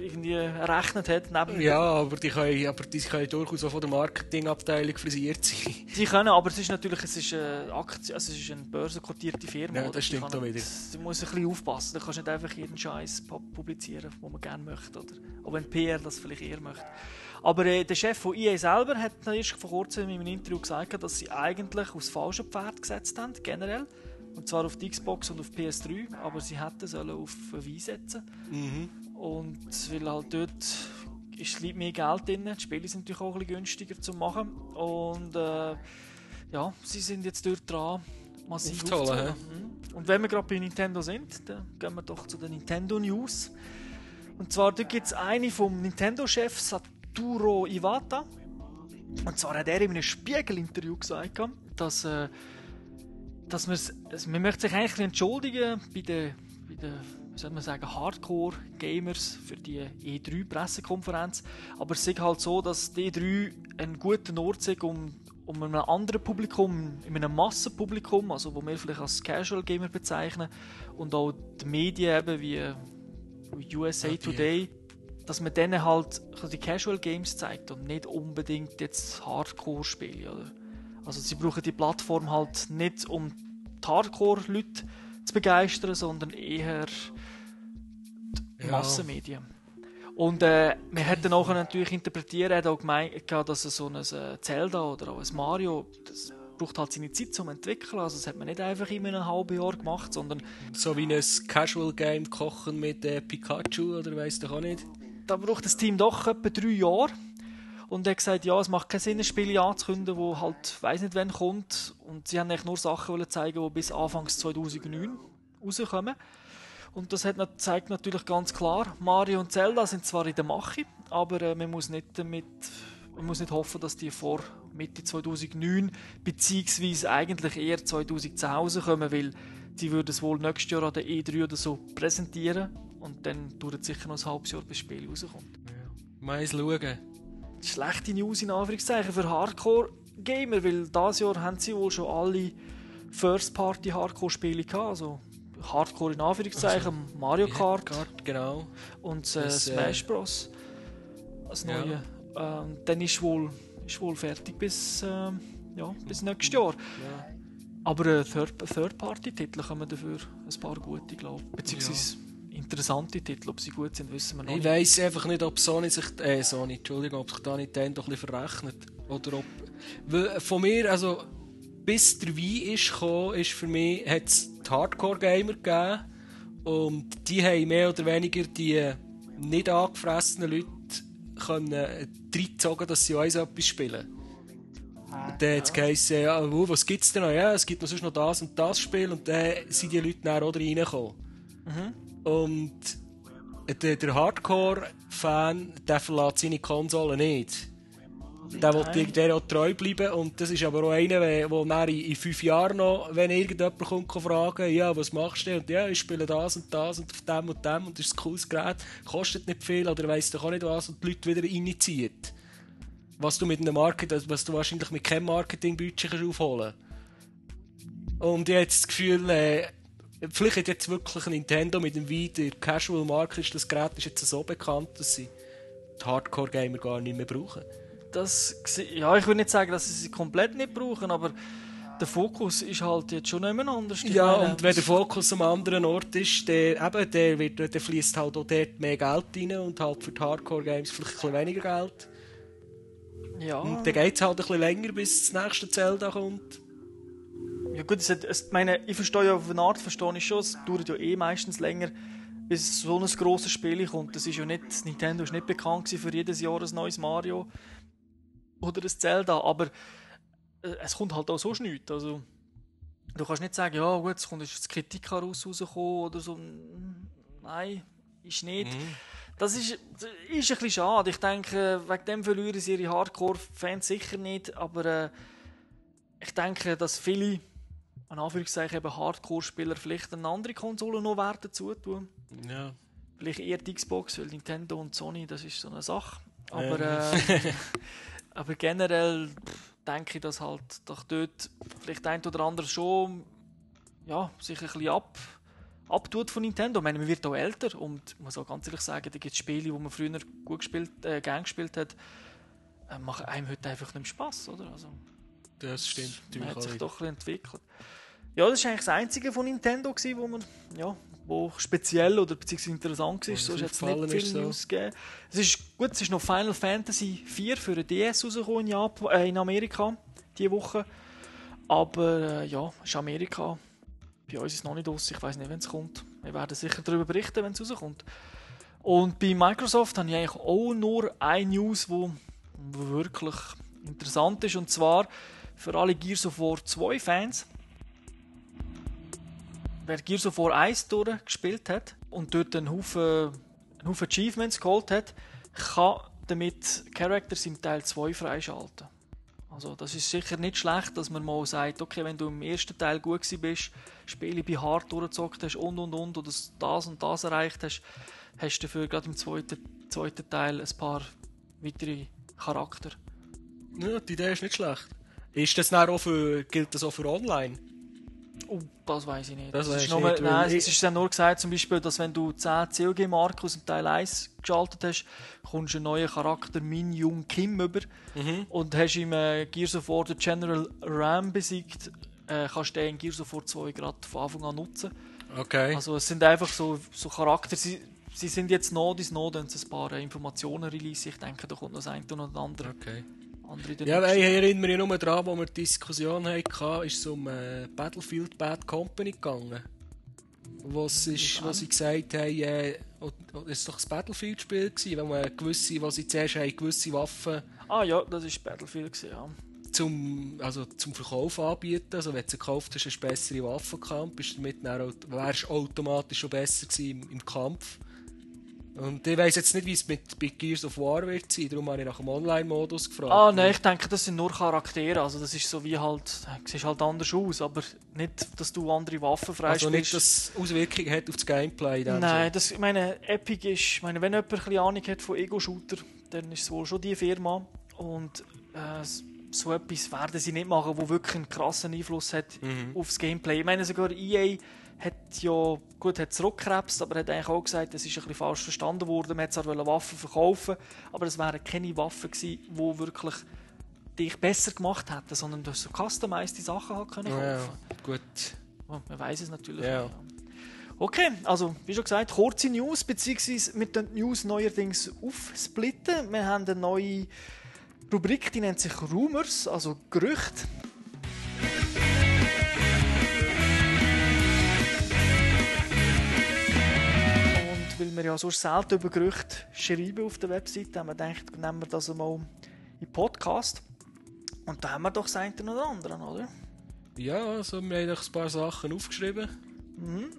irgendwie errechnet hat. Neben ja, aber die, können, aber die können durchaus auch von der Marketingabteilung frisiert sein. Die können, aber es ist natürlich es ist eine, Aktie, also es ist eine börsenkotierte Firma. Ja, das stimmt auch wieder. Du musst ein bisschen aufpassen. Du kannst nicht einfach jeden Scheiß publizieren, den man gerne möchte. Oder? Auch wenn PR das vielleicht eher möchte. Aber äh, der Chef von EA selber hat erst vor kurzem in einem Interview gesagt, dass sie eigentlich aufs falsche Pferd gesetzt haben, generell. Und zwar auf die Xbox und auf PS3, aber sie hätten sollen auf Wii setzen. Mhm. Und weil halt dort ist mehr Geld drin, die Spiele sind natürlich auch ein bisschen günstiger zu machen. Und äh, ja, sie sind jetzt dort dran, massiv aufzuholen. Mhm. Und wenn wir gerade bei Nintendo sind, dann gehen wir doch zu den Nintendo News. Und zwar gibt es eine vom Nintendo-Chef Satoru Iwata. Und zwar hat er in einem Spiegel-Interview gesagt, dass, äh, dass also man möchte sich eigentlich entschuldigen bei den, bei den soll man sagen, Hardcore-Gamers für die E3-Pressekonferenz. Aber es ist halt so, dass die E3 ein guter Ort ist, um, um einem anderen Publikum, in einem Massenpublikum, also wo wir vielleicht als Casual Gamer bezeichnen, und auch die Medien eben wie USA okay. Today, dass man denen halt die Casual Games zeigt und nicht unbedingt jetzt Hardcore-Spiele. Also sie brauchen die Plattform halt nicht um die Hardcore-Leute zu begeistern, sondern eher ja. Massenmedien. Und äh, man hätte dann auch natürlich interpretieren, er hat auch gemeint, gehabt, dass so ein äh, Zelda oder auch ein Mario, das braucht halt seine Zeit zum entwickeln. Also das hat man nicht einfach in einem halben Jahr gemacht, sondern So wie ein Casual Game kochen mit äh, Pikachu oder weiss doch auch nicht. da braucht das Team doch etwa drei Jahre. Und er hat gesagt, ja, es macht keinen Sinn, ein Spiel anzukündigen, wo halt, weiß nicht wann kommt. Und sie haben eigentlich nur Sachen wollen zeigen, die bis Anfangs 2009 rauskommen. Und das hat, zeigt natürlich ganz klar, Mario und Zelda sind zwar in der Mache, aber äh, man muss nicht damit, man muss nicht hoffen, dass die vor Mitte 2009 beziehungsweise eigentlich eher 2010 rauskommen, weil sie würden es wohl nächstes Jahr an der E3 oder so präsentieren und dann dauert es sicher noch ein halbes Jahr, bis das Spiel rauskommt. Mal schauen. Schlechte News in Anführungszeichen für Hardcore-Gamer, weil dieses Jahr haben sie wohl schon alle First-Party-Hardcore-Spiele gehabt, also Hardcore in Anführungszeichen, Mario Kart Kart, genau. und äh, Das, äh, Smash Bros. Das Ja. neue. Ähm, dann ist wohl, ist wohl fertig bis, ähm, ja, bis nächstes Jahr. Aber äh, Third- Third-Party-Titel kommen dafür ein paar gute, glaube ich. Beziehungsweise interessante Titel. Ob sie gut sind, wissen wir noch Ich nicht. weiss einfach nicht, ob Sony sich, äh, Sony, Entschuldigung, ob sich da Nintendo ein bisschen verrechnet. Oder ob, weil von mir, also, bis der Wii ist gekommen, ist für mich, hat es die Hardcore-Gamer gegeben. Und die haben mehr oder weniger die äh, nicht angefressenen Leute können äh, reingezogen, dass sie auch etwas spielen. Und dann hat es ja, was gibt es denn noch? Ja, es gibt noch sonst noch das und das Spiel. Und dann sind die Leute dann auch reingekommen. Und der, der Hardcore-Fan, der verlässt seine Konsole nicht. Der will dir der auch treu bleiben und das ist aber auch einer, der dann in, fünf Jahren noch, wenn irgendjemand kommt, kann fragen ja, was machst du? Und ja, ich spiele das und das und auf dem und dem und das ist ein cooles Gerät, kostet nicht viel oder weiss doch auch nicht was und die Leute wieder initiiert. Was du mit einem Marketing, was du wahrscheinlich mit keinem Marketingbudget kannst aufholen Und ich habe jetzt das Gefühl, äh, vielleicht hat jetzt wirklich Nintendo mit dem Wii, der Casual Market, ist das Gerät ist jetzt so bekannt, dass sie die Hardcore-Gamer gar nicht mehr brauchen. Das, ja, ich würde nicht sagen, dass sie sie komplett nicht brauchen, aber der Fokus ist halt jetzt schon mehr anders. Ja, meine, und wenn der Fokus am anderen Ort ist, der, eben, der, wird, der fließt halt auch dort mehr Geld rein und halt für die Hardcore-Games vielleicht ein bisschen weniger Geld. ja, Und dann geht es halt ein bisschen länger, bis das nächste Zelda kommt. ja gut, es hat, es, meine, ich verstehe ja auf eine Art, verstehe ich schon, es dauert ja eh meistens länger, bis so ein grosses Spiel kommt. Das ist ja nicht, Nintendo ist nicht bekannt für jedes Jahr ein neues Mario oder ein Zelda, aber äh, es kommt halt auch so nichts. Also, du kannst nicht sagen, ja gut, es kommt jetzt Kritik raus rausgekommen oder so. Nein, ist nicht. Das ist, das ist ein bisschen schade. Ich denke, wegen dem verlieren sie ihre Hardcore-Fans sicher nicht, aber äh, ich denke, dass viele, an Anführungszeichen eben Hardcore-Spieler, vielleicht eine andere Konsole noch werden zutun. Ja. Vielleicht eher die Xbox, weil Nintendo und Sony, das ist so eine Sache. Aber, Ähm. äh, aber generell denke ich, dass halt doch dort vielleicht ein oder andere schon ja, sich ein bisschen ab, abtut von Nintendo. Ich meine, man wird auch älter und ich muss auch ganz ehrlich sagen, da gibt es Spiele, die man früher gut gespielt, äh, gern gespielt hat, äh, machen einem heute einfach nicht mehr Spass, oder? Also, Das stimmt man hat sich doch ein bisschen entwickelt. Ja, das war eigentlich das einzige von Nintendo, gewesen, wo man, ja, wo speziell oder beziehungsweise interessant war. So hat es nicht viel ist, so. News gegeben. Es ist gut, es ist noch Final Fantasy 4 für den DS rausgekommen in, Japan, äh, in Amerika diese Woche. Aber äh, ja, ist Amerika. Bei uns ist es noch nicht aus. Ich weiß nicht, wenn es kommt. Wir werden sicher darüber berichten, wenn es rauskommt. Und bei Microsoft habe ich eigentlich auch nur eine News, wo wo wirklich interessant ist. Und zwar für alle Gears of War 2 Fans. Wer Gears of War 1 durchgespielt hat und dort einen Haufen, einen Haufen Achievements geholt hat, kann damit Characters im Teil 2 freischalten. Also das ist sicher nicht schlecht, dass man mal sagt, okay, wenn du im ersten Teil gut bist, Spiele bei hart durchgezockt hast und und und oder das und das erreicht hast, hast du dafür gerade im zweiten, zweiten Teil ein paar weitere Charakter. Ja, die Idee ist nicht schlecht. Ist das auch für, gilt das auch für online? Oh, das weiß ich nicht. Das Das ist nur, nicht, nein, es ist dann nur gesagt, zum Beispiel, dass wenn du 10 COG-Marken aus dem Teil 1 geschaltet hast, kommst du einen neuen Charakter Min Jung Kim über Mhm. und hast im äh, Gears of War den General Ram besiegt, äh, kannst du den in Gears of War 2 gerade von Anfang an nutzen. Okay. Also es sind einfach so, so Charakter, sie, sie sind jetzt noch dies noch, dann ein paar Informationen release. Ich denke, da kommt noch das eine oder andere. Okay. Andere Ja, nächsten- ich erinnere mich nur daran, wo wir die Diskussion hatten, ist es um äh, Battlefield Bad Company gegangen. Sie, ist, wo sie gesagt haben, äh, es war doch ein Battlefield-Spiel, gewesen, wenn man gewisse, wo sie zuerst haben, gewisse Waffen Ah ja, das ist Battlefield gewesen, ja. zum, also zum Verkauf anbieten. Also wenn du gekauft hast, hast du eine bessere Waffe gehabt, bist damit dann wärst du automatisch schon besser gewesen im, im Kampf. Und ich weiss jetzt nicht, wie es mit, bei Gears of War wird sein, darum habe ich nach dem Online-Modus gefragt. Ah nein, ich denke, das sind nur Charaktere. Also das ist so wie halt, siehst halt anders aus, aber nicht, dass du andere Waffen freispielst. Also nicht, dass es Auswirkungen hat auf das Gameplay. Nein, Sinne. das, ich meine, Epic ist, ich meine, wenn jemand ein bisschen Ahnung hat von Ego-Shooter, dann ist es wohl schon die Firma. Und äh, so etwas werden sie nicht machen, wo wirklich einen krassen Einfluss hat Mhm. aufs Gameplay. Ich meine, sogar EA hat ja, gut, hat zurückgekrebst, aber hat eigentlich auch gesagt, das ist ein bisschen falsch verstanden worden. Man hat zwar Waffen verkaufen, aber es wären keine Waffen gewesen, die wirklich dich besser gemacht hätten, sondern du hast so customized Sachen halt können kaufen. Ja, gut. Oh, man weiß es natürlich Ja. nicht. Okay, also wie schon gesagt, kurze News, beziehungsweise mit den News neuerdings aufsplitten. Wir haben eine neue Rubrik, die nennt sich Rumors, also Gerüchte. Weil wir ja so selten über Gerüchte schreiben auf der Webseite, haben wir gedacht, nehmen wir das einmal in Podcast. Und da haben wir doch das eine oder andere, oder? Ja, also wir haben doch ein paar Sachen aufgeschrieben. Mhm.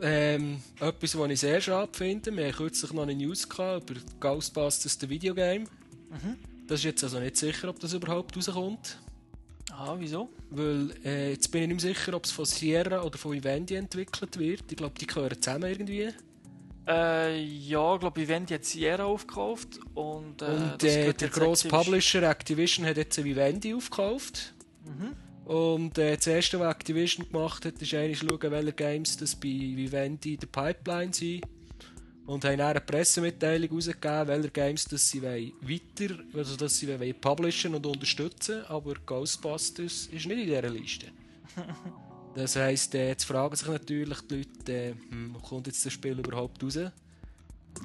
Ähm, etwas, was ich sehr schade finde, wir haben kürzlich noch eine News gehabt über Ghostbusters, das Videogame. Mhm. Das ist jetzt also nicht sicher, ob das überhaupt rauskommt. Ah, wieso? Weil äh, jetzt bin ich nicht mehr sicher, ob es von Sierra oder von Vivendi entwickelt wird. Ich glaube, die gehören zusammen irgendwie. Äh, ja, ich glaube, Vivendi hat Sierra aufgekauft und, äh, Und äh, der grosse. Publisher Activision hat jetzt Vivendi aufgekauft. Mhm. Und äh, das erste, was Activision gemacht hat, ist eigentlich schauen, welche Games das bei Vivendi in der Pipeline sind. Und haben dann eine Pressemitteilung rausgegeben, welche Games das sie weiter, also dass sie wollen publishen und unterstützen. Aber Ghostbusters ist nicht in dieser Liste. Das heisst, äh, jetzt fragen sich natürlich die Leute, äh, hm, kommt jetzt das Spiel überhaupt raus?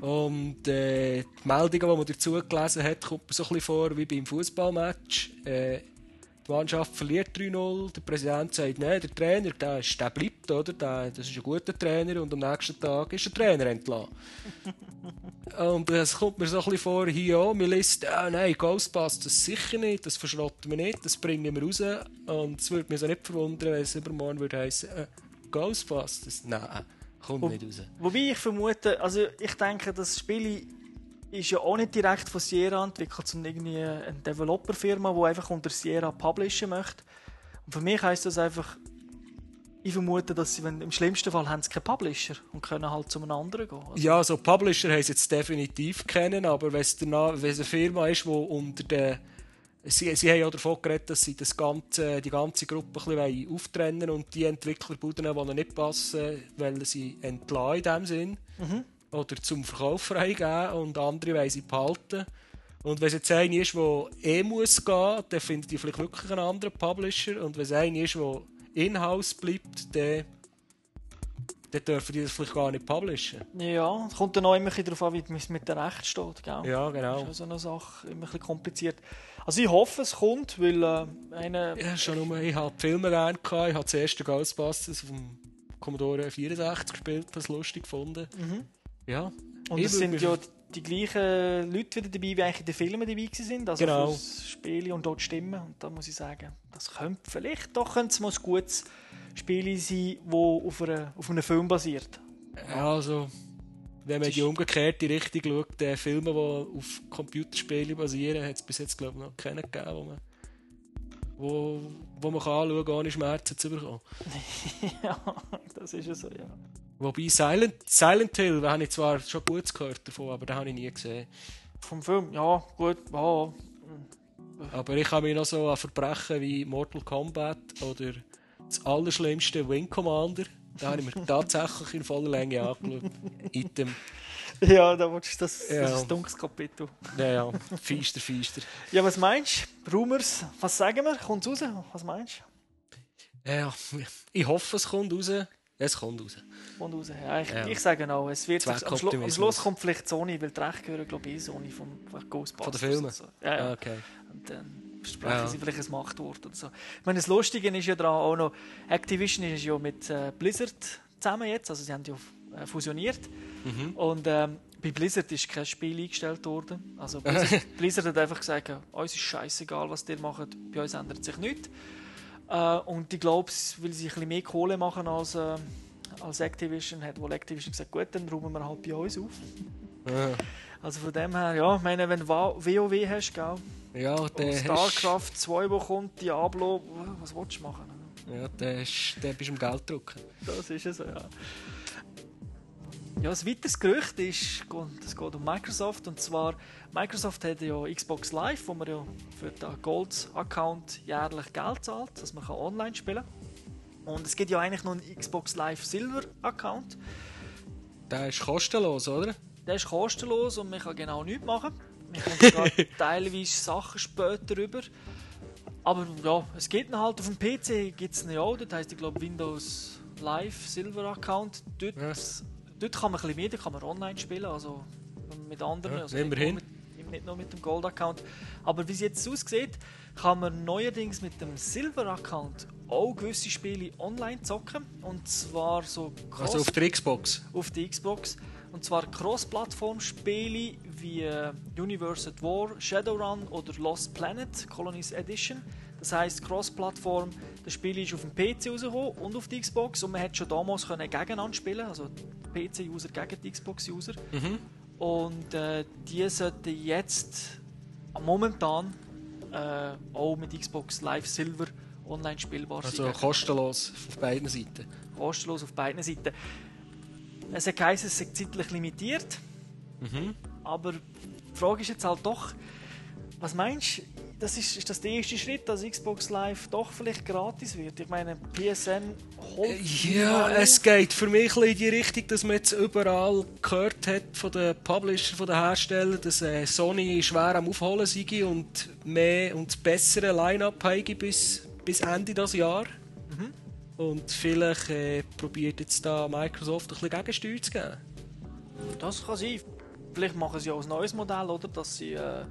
Und äh, die Meldungen, die man dazu gelesen hat, kommt so ein bisschen vor wie beim Fußballmatch. Äh, die Mannschaft verliert 3-0, der Präsident sagt, nein, der Trainer, der, ist, der bleibt, oder? Der, das ist ein guter Trainer und am nächsten Tag ist der Trainer entlassen. und es kommt mir so ein bisschen vor, hier auch, wir listen, ah, nein, Ghostbusters sicher nicht, das verschrotten wir nicht, das bringen wir raus. Und es würde mich so nicht verwundern, wenn es übermorgen würde heißen, äh, Ghostbusters, nein, kommt Wo- nicht raus. Wobei ich vermute, also ich denke, das Spiel ist ja auch nicht direkt von Sierra entwickelt, sondern irgendwie eine Developer-Firma, die einfach unter Sierra publishen möchte. Und für mich heisst das einfach, ich vermute, dass sie, wenn, im schlimmsten Fall haben sie keinen Publisher und können halt zu einem anderen gehen. Also, Ja, so Publisher haben sie jetzt definitiv kennen, aber wenn es danach- wenn es eine Firma ist, die unter den Sie, sie haben ja davon geredet, dass sie das ganze, die ganze Gruppe ein bisschen auftrennen und die Entwicklerbuden, die ihnen nicht passen, wollen sie entlassen in dem Sinn. Mhm. Oder zum Verkauf freigeben und andere wollen sie behalten. Und wenn es jetzt einer ist, der eh muss gehen, dann findet die vielleicht wirklich einen anderen Publisher. Und wenn es einer ist, der in-house bleibt, dann, dann dürfen die das vielleicht gar nicht publishen. Ja, es kommt dann auch immer darauf an, wie es mit dem Recht steht. Gell? Ja, genau. Das ist so eine Sache, immer ein bisschen kompliziert. Also ich hoffe, es kommt, weil äh, eine... Ja, schon nur, ich habe die Filme gerne gehabt. Ich habe das erste Ghostbusters auf dem Commodore 64 gespielt, das lustig gefunden. Mhm. Ja. Und es sind ja die gleichen Leute wieder dabei, wie eigentlich in den Filmen dabei sind. Also Genau. fürs Spiel und dort Stimmen. Und da muss ich sagen, das könnte vielleicht doch könnte mal ein gutes Spiel sein, das auf, einer, auf einem Film basiert. Ja, also, wenn man die umgekehrte Richtung schaut, die Filme, die auf Computerspielen basieren, hat es bis jetzt glaube ich noch keinen gegeben, wo man, wo, wo man kann anschauen kann, ohne Schmerzen zu bekommen. ja, das ist ja so, ja. Wobei Silent, Silent Hill, da habe ich zwar schon Gutes gehört davon, aber den habe ich nie gesehen. Vom Film, ja, gut, ja. Aber ich kann mich noch so an Verbrechen wie Mortal Kombat oder das allerschlimmste Wing Commander, da habe ich mir tatsächlich in voller Länge angeschaut. Item. Ja, da du das, Ja. das ist ein dunkles Kapitel. Ja, ja, feister, feister. Ja, was meinst du? Rumors, was sagen wir? Kommt raus? Was meinst du? Ja, ich hoffe, es kommt raus. Es kommt raus. Und raus. Ja, ich, Ja. ich sage auch, es wird am, Schlu am. Schluss kommt vielleicht Sony, weil die Rechte gehören, glaube ich, eh Sony vom von Ghostbusters. Von den Filmen? und So. Ja, ja. Ah, okay. Und dann sprechen sie vielleicht ein Machtwort oder so. Ich meine, das Lustige ist ja daran auch noch, Activision ist ja mit äh, Blizzard zusammen jetzt, also sie haben ja äh, fusioniert. Mhm. Und ähm, bei Blizzard ist kein Spiel eingestellt worden. Also Blizzard, Blizzard hat einfach gesagt, ja, uns ist scheißegal, was ihr macht, bei uns ändert sich nichts. Äh, und ich glaube, weil sie ein bisschen mehr Kohle machen als, äh, als Activision, hat wohl Activision gesagt, gut, dann räumen wir halt bei uns auf. Ja. Also von dem her, ja, ich meine, wenn du WoW hast, gell, Ja, der StarCraft 2, wo kommt, Diablo, was willst du machen? Ja, der, ist, der bist du am Geld drucken. Das ist es, ja. Ja, ein weiteres Gerücht ist, es geht um Microsoft. Und zwar, Microsoft hat ja Xbox Live, wo man ja für den Gold-Account jährlich Geld zahlt, dass man online spielen kann. Und es gibt ja eigentlich noch einen Xbox Live Silver-Account. Der ist kostenlos, oder? Der ist kostenlos und man kann genau nichts machen. Man kommt teilweise Sachen später rüber. Aber ja, es geht ihn halt auf dem PC, gibt es ihn ja auch. Das heisst, ich glaube, Windows Live Silver Account. Dort, dort kann man ein bisschen mehr, da kann man online spielen, also mit anderen. Ja, also immerhin. Nicht nur, mit, nicht nur mit dem Gold Account. Aber wie es jetzt aussieht, kann man neuerdings mit dem Silver Account auch gewisse Spiele online zocken. Und zwar so Also auf der Xbox. auf der Xbox. Und zwar Cross-Plattform-Spiele wie äh, Universe at War, Shadowrun oder Lost Planet Colonies Edition. Das heißt Cross-Plattform, das Spiel ist auf dem PC rausgekommen und auf die Xbox und man hat schon damals können gegeneinander spielen, also PC-User gegen die Xbox-User. Mhm. Und äh, die sollten jetzt momentan äh, auch mit Xbox Live Silver online spielbar Also sein. kostenlos auf beiden Seiten. kostenlos auf beiden Seiten. Es hat geheißen, es sei zeitlich limitiert. Mhm. Aber die Frage ist jetzt halt doch, was meinst du, das ist, ist das der erste Schritt, dass Xbox Live doch vielleicht gratis wird? Ich meine, PSN holt Ja, es geht für mich in die Richtung, dass man jetzt überall gehört hat von den Publishern, von den Herstellern, dass äh, Sony schwer am Aufholen sei und mehr und das bessere Line-Up bis, bis Ende des Jahr. Mhm. Und vielleicht äh, probiert jetzt da Microsoft ein bisschen Gegensteuer zu geben. Das kann sein. Vielleicht machen sie auch ein neues Modell, oder? Dass sie äh,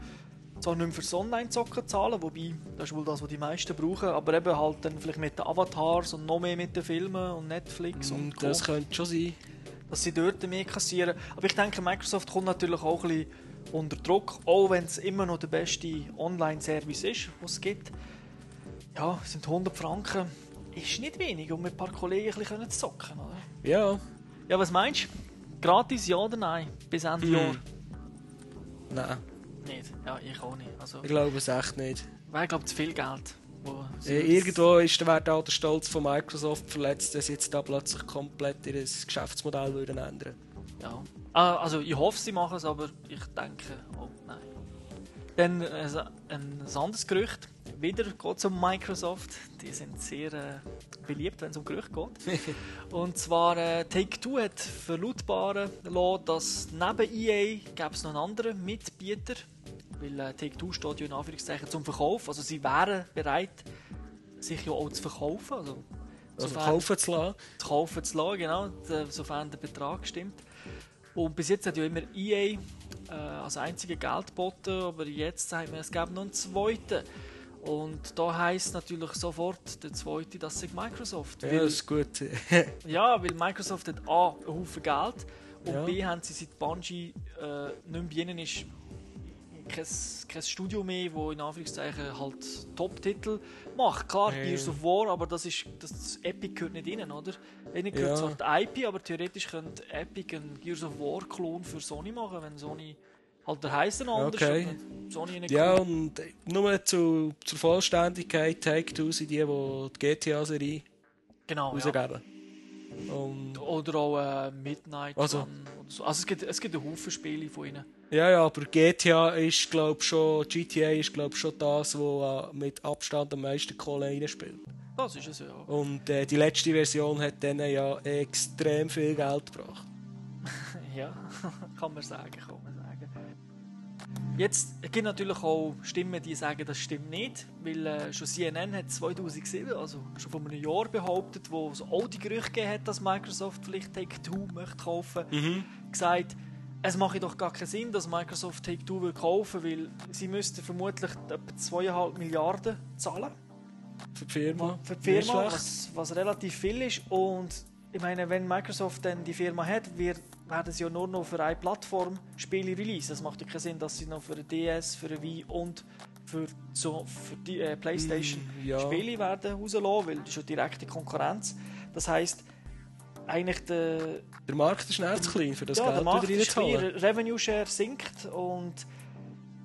zwar nicht mehr fürs Online-Zocken zahlen, wobei das ist wohl das, was die meisten brauchen, aber eben halt dann vielleicht mit den Avatars und noch mehr mit den Filmen und Netflix und, Und das Co. könnte schon sein. dass sie dort mehr kassieren. Aber ich denke, Microsoft kommt natürlich auch ein bisschen unter Druck, auch wenn es immer noch der beste Online-Service ist, was es gibt. Ja, sind 100 Franken, ist nicht wenig, um mit ein paar Kollegen ein bisschen zu zocken, oder? Ja. Ja, was meinst du? Gratis, ja oder nein? Bis Ende Hm. Jahr? Nein, Nicht. Ja, ich auch nicht. Also, ich glaube es echt nicht. wäre, glaube ich, zu viel Geld. Das- irgendwo ist der Wert auch der Stolz von Microsoft verletzt, dass sie jetzt da plötzlich komplett ihr Geschäftsmodell würden ändern Ja. Ah, also ich hoffe, sie machen es, aber ich denke, oh nein. Dann äh, ein anderes Gerücht. Wieder geht es um Microsoft. Die sind sehr äh, beliebt, wenn es um Gerüchte geht. Und zwar äh, Take-Two hat verlautbaren lassen, dass neben EA gäbe es noch einen anderen Mitbieter. Weil äh, Take-Two steht ja in Anführungszeichen zum Verkauf. Also sie wären bereit, sich ja auch zu verkaufen. Also, Also sofern- kaufen zu lassen. zu kaufen zu lassen, genau, d- sofern der Betrag stimmt. Und bis jetzt hat ja immer EA äh, als einzige Geld geboten, aber jetzt sagt man, es gäbe noch einen zweiten. Und da heisst natürlich sofort der zweite, das ist Microsoft. Ja, Weil- das ist gut. ja, weil Microsoft hat A, einen Haufen Geld und Ja. B, haben sie seit Bungie äh, nicht mehr bei ihnen ist kein, kein Studio mehr, wo in Anführungszeichen halt Top-Titel macht. Klar, Ja. Gears of War, aber das ist das Epic gehört nicht rein, oder? Ihnen gehört Ja. zwar die IP, aber theoretisch könnte Epic einen Gears of War-Klon für Sony machen, wenn Sony halt der heißen anders Okay. und Sony nicht Ja, und nur zu, zur Vollständigkeit, Take-Two sind die, die die GTA-Serie genau, ja. rausgeben. Und, Oder auch äh, Midnight Also- Run oder so. Also es gibt, es gibt einen Haufen Spiele von ihnen. ja, ja, aber GTA ist, glaube schon, GTA ist, glaube schon das, wo äh, mit Abstand am meisten Kohle reinspielt. Das ist es ja. Und äh, die letzte Version hat denen ja extrem viel Geld gebracht. Ja, kann man sagen, kann man sagen. Jetzt es gibt natürlich auch Stimmen, die sagen, das stimmt nicht, weil äh, schon CNN hat 2007, also schon vor einem Jahr behauptet, wo es auch die Gerüchte gegeben hat, dass Microsoft vielleicht Take-Two möchte kaufen, gesagt, es mache doch gar keinen Sinn, dass Microsoft Take-Two will kaufen, weil sie müssten vermutlich etwa 2,5 Milliarden zahlen Für die Firma. für die Firma, was, was relativ viel ist. Und ich meine, wenn Microsoft dann die Firma hat, wir, werden sie ja nur noch für eine Plattform Spiele release. Das macht ja keinen Sinn, dass sie noch für eine DS, für eine Wii und für, so, für die äh, Playstation Mm, ja. Spiele werden rauslassen, weil das ist ja direkte Konkurrenz. Das heisst, eigentlich der, Der Markt ist nicht zu klein, für das ja, der Geld Markt wieder ist klein, reinzuholen. Revenue Share sinkt und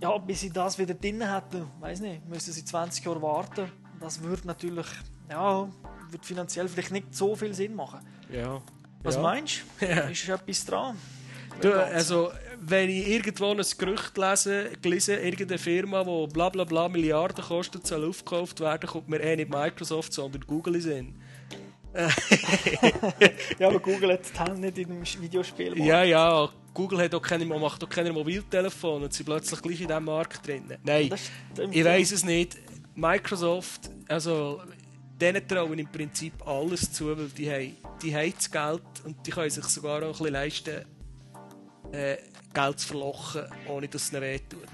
ja, bis sie das wieder drin hätten, weiß nicht, müssen sie 20 Jahre warten. Das würde natürlich, ja, wird finanziell vielleicht nicht so viel Sinn machen. Ja. Was ja. meinst du? Ja. Ist etwas dran? Du, also, wenn ich irgendwo ein Gerücht lese, gelesen, irgendeine Firma, die bla bla bla Milliarden kostet, soll aufgekauft werden, kommt mir eh nicht Microsoft, sondern Google in Sinn. Ja, aber Google hat die Hände nicht in einem Videospiel. Ja, ja, Google hat auch keine, macht auch keine Mobiltelefone und sie plötzlich gleich in diesem Markt drin. Nein, ich weiß es nicht. Microsoft, also denen trauen im Prinzip alles zu, weil die haben, die haben das Geld und die können sich sogar auch ein bisschen leisten, äh, Geld zu verlochen, ohne dass es ihnen wehtut.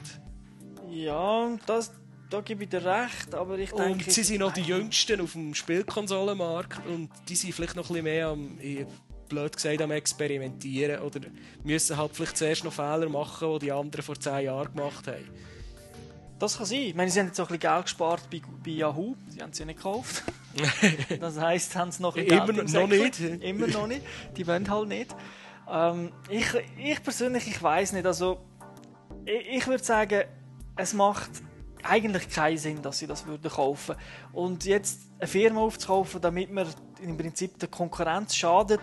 Ja, das, da gebe ich dir recht, aber ich denke... Und sie sind noch die Jüngsten auf dem Spielkonsolenmarkt und die sind vielleicht noch ein bisschen mehr am, ich- blöd gesagt, am Experimentieren oder müssen halt vielleicht zuerst noch Fehler machen, die die anderen vor 10 Jahren gemacht haben. Das kann sein. Ich meine, sie haben jetzt auch ein bisschen Geld gespart bei, bei Yahoo. Sie haben sie ja nicht gekauft. das heisst, haben sie noch ein bisschen Immer Geld im noch nicht. Immer noch nicht. Die wollen halt nicht. Ähm, ich, ich persönlich, ich weiß nicht. Also, ich, ich würde sagen, es macht eigentlich keinen Sinn, dass sie das würden kaufen. Und jetzt eine Firma aufzukaufen, damit man im Prinzip der Konkurrenz schadet,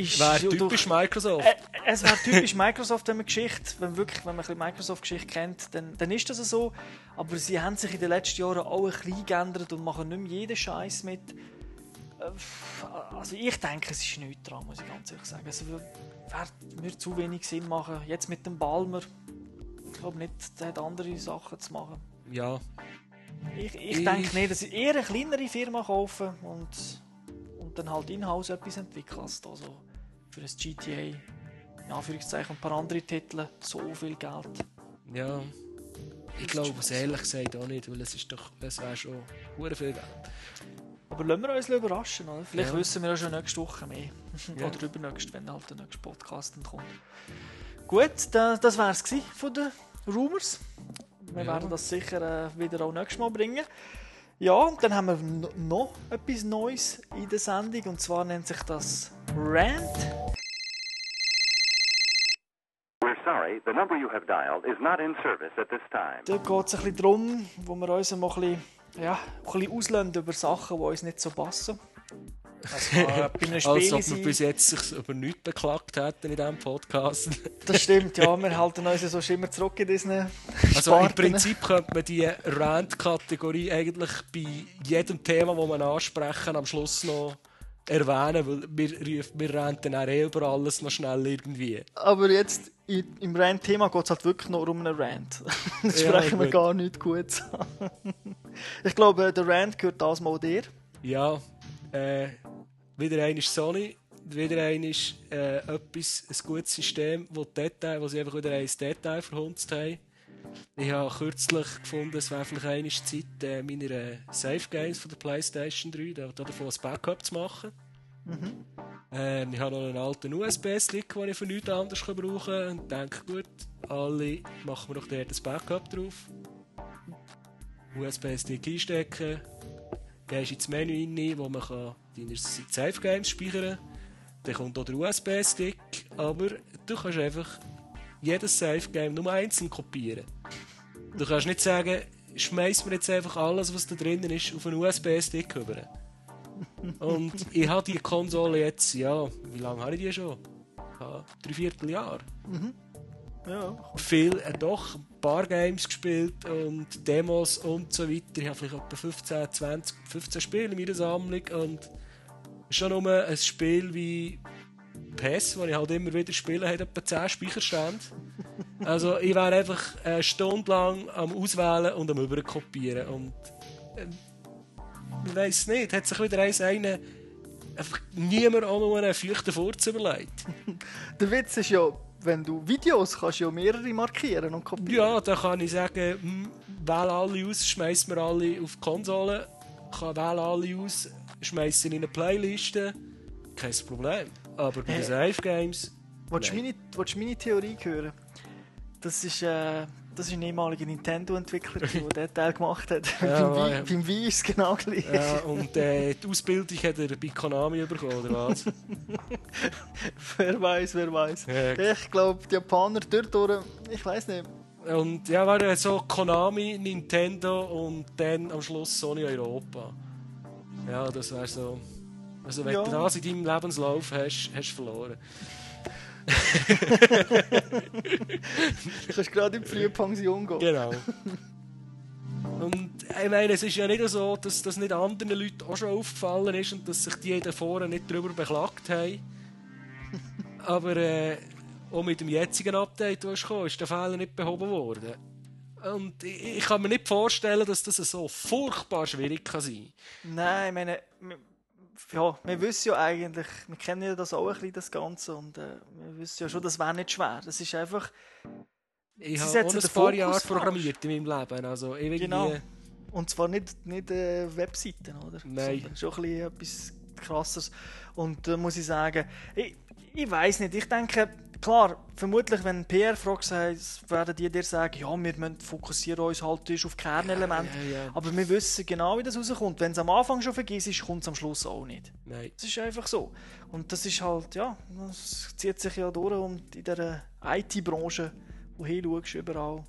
ist durch- typisch Microsoft. Äh, es wäre typisch Microsoft, wenn man Geschichte, wenn wirklich, wenn man ein Microsoft-Geschichte kennt, dann, dann ist das so. Aber sie haben sich in den letzten Jahren auch ein bisschen geändert und machen nicht mehr jeden Scheiß mit. Äh, Also ich denke, es ist nichts dran, muss ich ganz ehrlich sagen. Es würde mir zu wenig Sinn machen. Jetzt mit dem Balmer, ich glaube nicht, der hat andere Sachen zu machen. Ja, Ich, ich Ich- denke nicht, dass ich eher eine kleinere Firma kaufen und, und dann halt in-house etwas entwickeln, als da so für ein GTA, in Anführungszeichen, und ein paar andere Titel so viel Geld. ja. Ich glaube es ehrlich gesagt auch nicht, weil es ist doch, es wäre schon hure viel Geld. Aber lassen wir uns überraschen, oder? Vielleicht Ja. wissen wir ja schon nächste Woche mehr. Ja. Oder übernächst, wenn halt der nächste Podcast dann kommt. Gut, da, das war es von den Rumors. Wir Ja. werden das sicher äh, wieder auch nächstes Mal bringen. Ja, und dann haben wir no- noch etwas Neues in der Sendung und zwar nennt sich das Rant. The number you have dialed is not in service at this time. Da geht es ein bisschen darum, wo wir uns mal ein bisschen, ja, ein bisschen auslösen über Sachen, die uns nicht so passen. Das kann bei einem Als Spiel ob wir bis jetzt sich über nichts beklagt hätten in diesem Podcast. Das stimmt, ja. Wir halten uns ja sonst immer zurück in diesen Also im Sparten. Prinzip könnte man die Rant-Kategorie eigentlich bei jedem Thema, das wir ansprechen, am Schluss noch erwähnen, weil wir, wir ranten auch eh über alles noch schnell irgendwie. Aber jetzt im Rant-Thema geht es halt wirklich nur um einen Rant. Das Ja, sprechen wir gut. gar nicht gut an. Ich glaube, der Rant gehört das mal dir. Ja, äh, wieder ein ist Sony, wieder ein ist äh, etwas, ein gutes System, wo, Detail, wo sie einfach wieder ein Detail verhunzt haben. Ich habe kürzlich gefunden, es wäre vielleicht einmal Zeit, äh, meine äh, Save Games von der PlayStation 3 da, davon ein Backup zu machen. Ähm, ich habe noch einen alten USB-Stick, den ich für nichts anderes brauchen kann. Und denke, gut, alle machen wir doch dort ein Backup drauf. USB-Stick einstecken, gehst ins Menü rein, wo man deine Save Games speichern kann. Dann kommt auch der USB-Stick, aber du kannst einfach jedes Save Game nur einzeln kopieren. Du kannst nicht sagen, schmeiß mir jetzt einfach alles, was da drinnen ist, auf einen USB-Stick rüber. Und ich habe die Konsole jetzt, ja, wie lange habe ich die schon? Ja, drei Vierteljahr. Ja. Viel, äh, doch, ein paar Games gespielt und Demos und so weiter. Ich habe vielleicht etwa 15, 20, 15 Spiele in meiner Sammlung und schon nur ein Spiel wie PES, das ich halt immer wieder spiele, hat etwa 10 Speicherstände. Also ich wäre einfach eine Stunde lang am Auswählen und am Überkopieren. Und ich weiß nicht, hat sich wieder eins einen einfach niemand auch nur einen feuchten Furz überlegt. Der Witz ist ja, wenn du Videos kannst, ja mehrere markieren und kopieren. Ja, da kann ich sagen, hm, wähle alle aus, schmeiß mir alle auf die Konsole, kann wähle alle aus, schmeiß sie in eine Playliste, kein Problem. Aber bei den Hey. Safe Games. Willst du meine, willst du meine Theorie hören? Das ist, äh, das ist ein ehemaliger Nintendo-Entwickler, der diesen Teil gemacht hat. Ja, beim, ja. Wii, beim Wii ist es genau gleich. Ja, und äh, die Ausbildung hat er bei Konami bekommen, oder was? wer weiß, wer weiß. Ja. Ich glaube, die Japaner dort ich weiß nicht. Und ja, war so Konami, Nintendo und dann am Schluss Sony Europa. Ja, das wäre so. Also, wenn Ja. du das in deinem Lebenslauf hast, hast du verloren. Du kannst gerade in die frühe Pension gehen. Genau. Und ich meine, es ist ja nicht so, dass das nicht anderen Leuten auch schon aufgefallen ist und dass sich die da vorne nicht darüber beklagt haben. Aber äh, auch mit dem jetzigen Update, das kam, ist der Fehler nicht behoben worden. Und ich, ich kann mir nicht vorstellen, dass das so furchtbar schwierig kann sein Nein, ich meine, ja, wir wissen ja eigentlich, wir kennen ja das auch ein bisschen, das Ganze, und äh, wir wissen ja schon, das wäre nicht schwer. Das ist einfach... Ich habe ein paar Jahre programmiert in meinem Leben. Also irgendwie... Genau. Und zwar nicht, nicht äh, Webseiten, oder? Nein. Sondern schon ein bisschen etwas krasses. Und da muss ich sagen, ich, ich weiß nicht, ich denke, klar, vermutlich, wenn PR fragt, werden die dir sagen, ja, wir müssen fokussieren uns halt auf Kernelemente. Ja, ja. Aber wir wissen genau, wie das rauskommt. Wenn es am Anfang schon vergisst, kommt es am Schluss auch nicht. Nein. Das ist einfach so. Und das ist halt, ja, das zieht sich ja durch und in der IT-Branche, wo hinschaust, überall,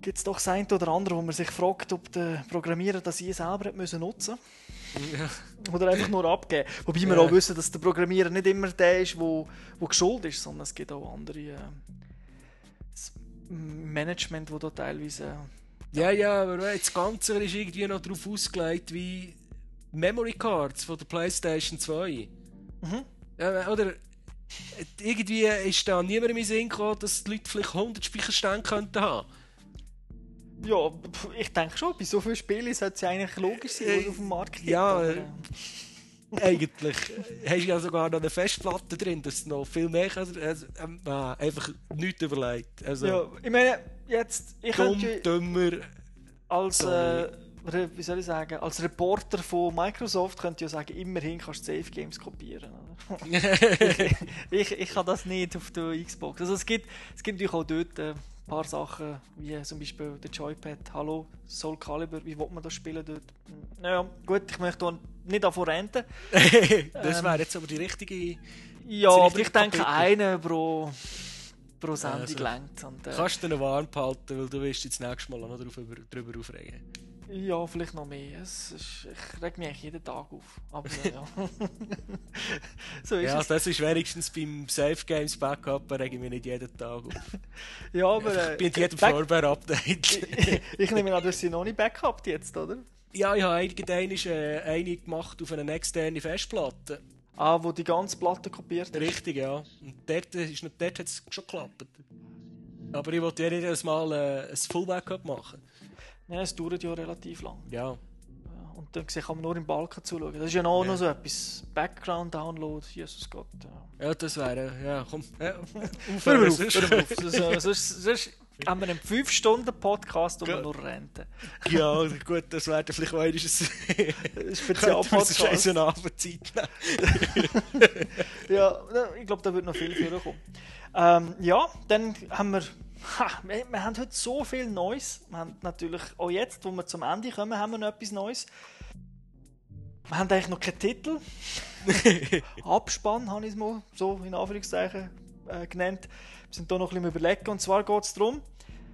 gibt es doch das eine oder andere, wo man sich fragt, ob der Programmierer das je selber hat müssen oder einfach nur abgeben. Wobei wir Ja. auch wissen, dass der Programmierer nicht immer der ist, wo, wo geschult ist, sondern es gibt auch andere äh, Management, wo da teilweise äh, Ja, ja, aber das Ganze ist irgendwie noch darauf ausgelegt wie Memory Cards von der PlayStation 2. Mhm. Ja, oder äh, irgendwie ist da niemand in Sinn gekommen, dass die Leute vielleicht 100 Speicherstände könnten haben. Ja, ich denke schon, bei so vielen Spielen sollte es eigentlich logisch sein, was auf dem Markt gibt. ja, äh, Eigentlich äh, hast du ja sogar noch eine Festplatte drin, dass du noch viel mehr kannst. Also, ah, einfach nichts überlegt. Also, ja, ich meine, jetzt, ich dumm, könnte dümmer. als, äh, wie soll ich sagen, als Reporter von Microsoft könnte ich ja sagen, immerhin kannst du Safe Games kopieren. Oder? ich, ich kann das nicht auf der Xbox. Also es gibt, es gibt natürlich auch dort äh, ein paar Sachen, wie zum Beispiel der Joypad, Hallo, Soul Calibur, wie will man das spielen dort? Naja, gut, ich möchte nicht davon renten. das Ähm, wäre jetzt aber die richtige. Ja, aber ich denke, Kapitel. einer pro, pro Sendung Also, längt. Und, äh, Kannst du den warm behalten, weil du wirst dich das nächste Mal auch noch darüber, darüber aufregen. Ja, vielleicht noch mehr. Es ist, ich reg mich eigentlich jeden Tag auf. Aber äh, ja. so ist Ja, es. das ist wenigstens beim Safe Games Backup, da rege ich mich nicht jeden Tag auf. Ja, aber. Äh, ich bin in jedem Firmware-Update. ich nehme an, du hast sie noch nicht backupt jetzt, oder? ja, ich habe irgendwann äh, eine gemacht auf eine externe Festplatte. Ah, wo die ganze Platte kopiert hast. Richtig, ja. Und dort, ist, dort hat es schon geklappt. Aber ich wollte ja jedes Mal äh, ein Full-Backup machen. Ja, es dauert ja relativ lang. Ja. Und dann kann man nur im Balken zuschauen. Das ist ja noch, Ja. noch so etwas. Background-Download, Jesus Gott. Ja. Ja, das wäre, ja, komm. Ja, Hör mal auf, mal auf. Sonst, sonst, sonst haben wir einen 5-Stunden-Podcast, wo wir Ja. nur renten. Ja, gut, das wäre vielleicht auch einmal ein Spezialpodcast. Scheiße Abendzeit nehmen. Ja, ich glaube, da wird noch viel vorkommen. Ähm, ja, dann haben wir, ha, wir, wir haben heute so viel Neues. Wir haben natürlich auch jetzt, wo wir zum Ende kommen, haben wir noch etwas Neues. Wir haben eigentlich noch keinen Titel. Abspann habe ich es mal so in Anführungszeichen äh, genannt. Wir sind da noch ein bisschen überlegen. Und zwar geht es darum,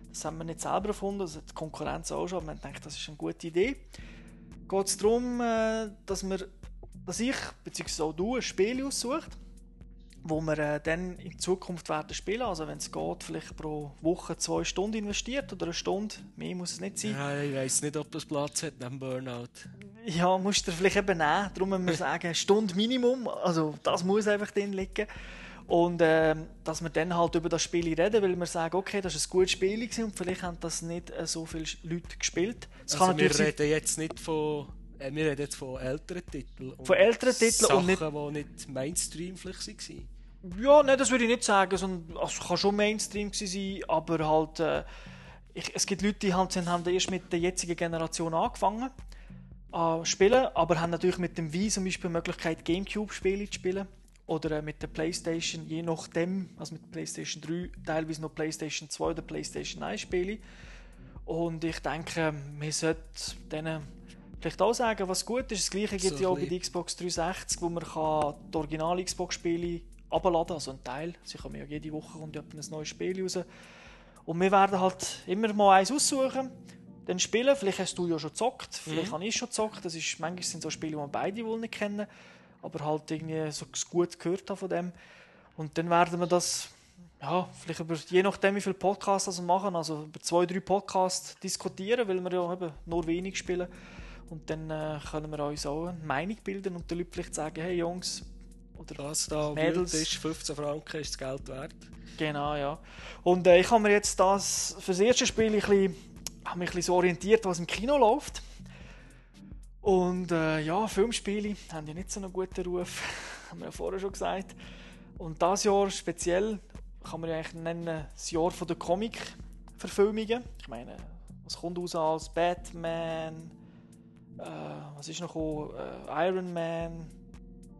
das haben wir nicht selber erfunden, das hat die Konkurrenz auch schon, aber wir gedacht, das ist eine gute Idee. Geht es darum, äh, dass, wir, dass ich, beziehungsweise auch du, ein Spiel aussucht, wo wir äh, dann in Zukunft werden spielen. Also wenn es geht, vielleicht pro Woche zwei Stunden investiert oder eine Stunde. Mehr muss es nicht sein. Ja, ich weiß nicht, ob das Platz hat neben Burnout. Ja, musst du vielleicht eben nehmen. Darum müssen wir sagen, eine Stunde Minimum. Also das muss einfach drin liegen. Und ähm, dass wir dann halt über das Spiel reden, weil wir sagen, okay, das war ein gutes Spiel und vielleicht haben das nicht äh, so viele Leute gespielt. Es also wir reden jetzt nicht von äh, wir reden jetzt von älteren Titeln. Von älteren Titeln Sachen, und nicht... die nicht Mainstream vielleicht waren. Ja, nein, das würde ich nicht sagen. Sondern, also, kann schon Mainstream sein, aber halt... Äh, ich, es gibt Leute, die halt, haben erst mit der jetzigen Generation angefangen äh, spielen, aber haben natürlich mit dem Wii zum Beispiel die Möglichkeit, Gamecube-Spiele zu spielen. Oder äh, mit der Playstation, je nachdem, also mit der Playstation 3, teilweise noch Playstation 2 oder Playstation 1 Spiele. Und ich denke, wir sollten denen vielleicht auch sagen, was gut ist. Das gleiche gibt es so ja auch bei der Xbox 360, wo man kann die original Xbox-Spiele abladen also ein Teil. Sie können ja jede Woche kommt ein neues Spiel raus. Und wir werden halt immer mal eins aussuchen, dann spielen. Vielleicht hast du ja schon gezockt, vielleicht mhm. habe ich schon gezockt. Das ist, manchmal sind so Spiele, die wir beide wohl nicht kennen, aber halt irgendwie so gut gehört haben von dem. Und dann werden wir das, ja, vielleicht über, je nachdem, wie viele Podcasts wir machen, also über zwei, drei Podcasts diskutieren, weil wir ja eben nur wenig spielen. Und dann äh, können wir uns auch eine Meinung bilden und den Leuten vielleicht sagen, hey Jungs, oder was da Mädels ist, 15 Franken ist das Geld wert. Genau, ja. Und äh, ich habe mir jetzt das für das erste Spiel ein bisschen, habe mich ein bisschen so orientiert, was im Kino läuft. Und äh, ja, Filmspiele haben ja nicht so einen guten Ruf, haben wir ja vorher schon gesagt. Und das Jahr speziell kann man ja eigentlich nennen, das Jahr der Comic-Verfilmungen. Ich meine, was kommt aus als Batman, äh, was ist noch äh, Iron Man,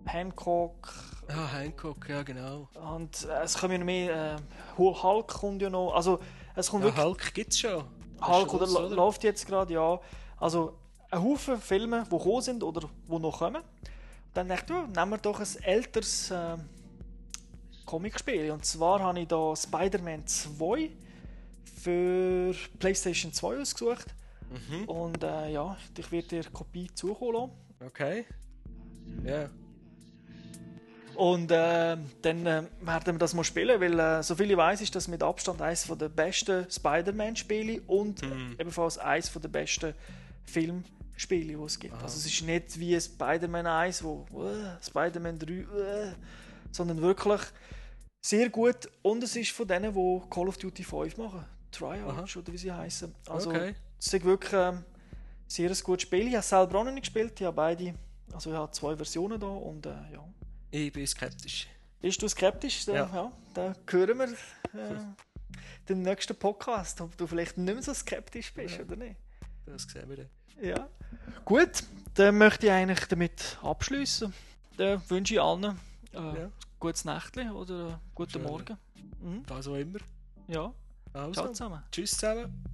Hancock. Ah, Hancock, ja genau. Und äh, es kommen ja noch mehr, äh, Hulk kommt ja noch, also es kommt ja, wirklich... Hulk gibt es schon. Hulk oder, oder läuft jetzt gerade, ja. Also ein Haufen Filme, die gekommen sind oder die noch kommen. Dann dachte ich, nehmen wir doch ein älteres äh, Comicspiel. Und zwar habe ich da Spider-Man 2 für PlayStation 2 ausgesucht. Mhm. Und äh, ja, ich werde dir eine Kopie zukommen lassen. Okay. Ja. Yeah. Und äh, dann äh, werden wir das mal spielen, weil äh, soviel ich weiß, ist das mit Abstand eines der besten Spider-Man-Spiele und mhm. ebenfalls eines der besten Filmspiele, die es gibt. Aha. Also es ist nicht wie Spider-Man 1, wo uh, Spider-Man 3, uh, sondern wirklich sehr gut und es ist von denen, die Call of Duty 5 machen. Tryouts oder wie sie heißen. Also okay. es ist wirklich ein ähm, sehr ein gutes Spiel. Ich habe selber auch noch nicht gespielt, ich habe beide, also ich habe zwei Versionen da und äh, ja. Ich bin skeptisch. Bist du skeptisch? Ja. ja da hören wir äh, den nächsten Podcast, ob du vielleicht nicht mehr so skeptisch bist ja. oder nicht. Das sehen wir dann. Ja. Gut, dann möchte ich eigentlich damit abschließen. Dann wünsche ich allen äh, ja. gutes Nächtchen oder guten Schön. Morgen. Mhm. Was auch immer. Ja. Also. Ciao zusammen. Tschüss zusammen.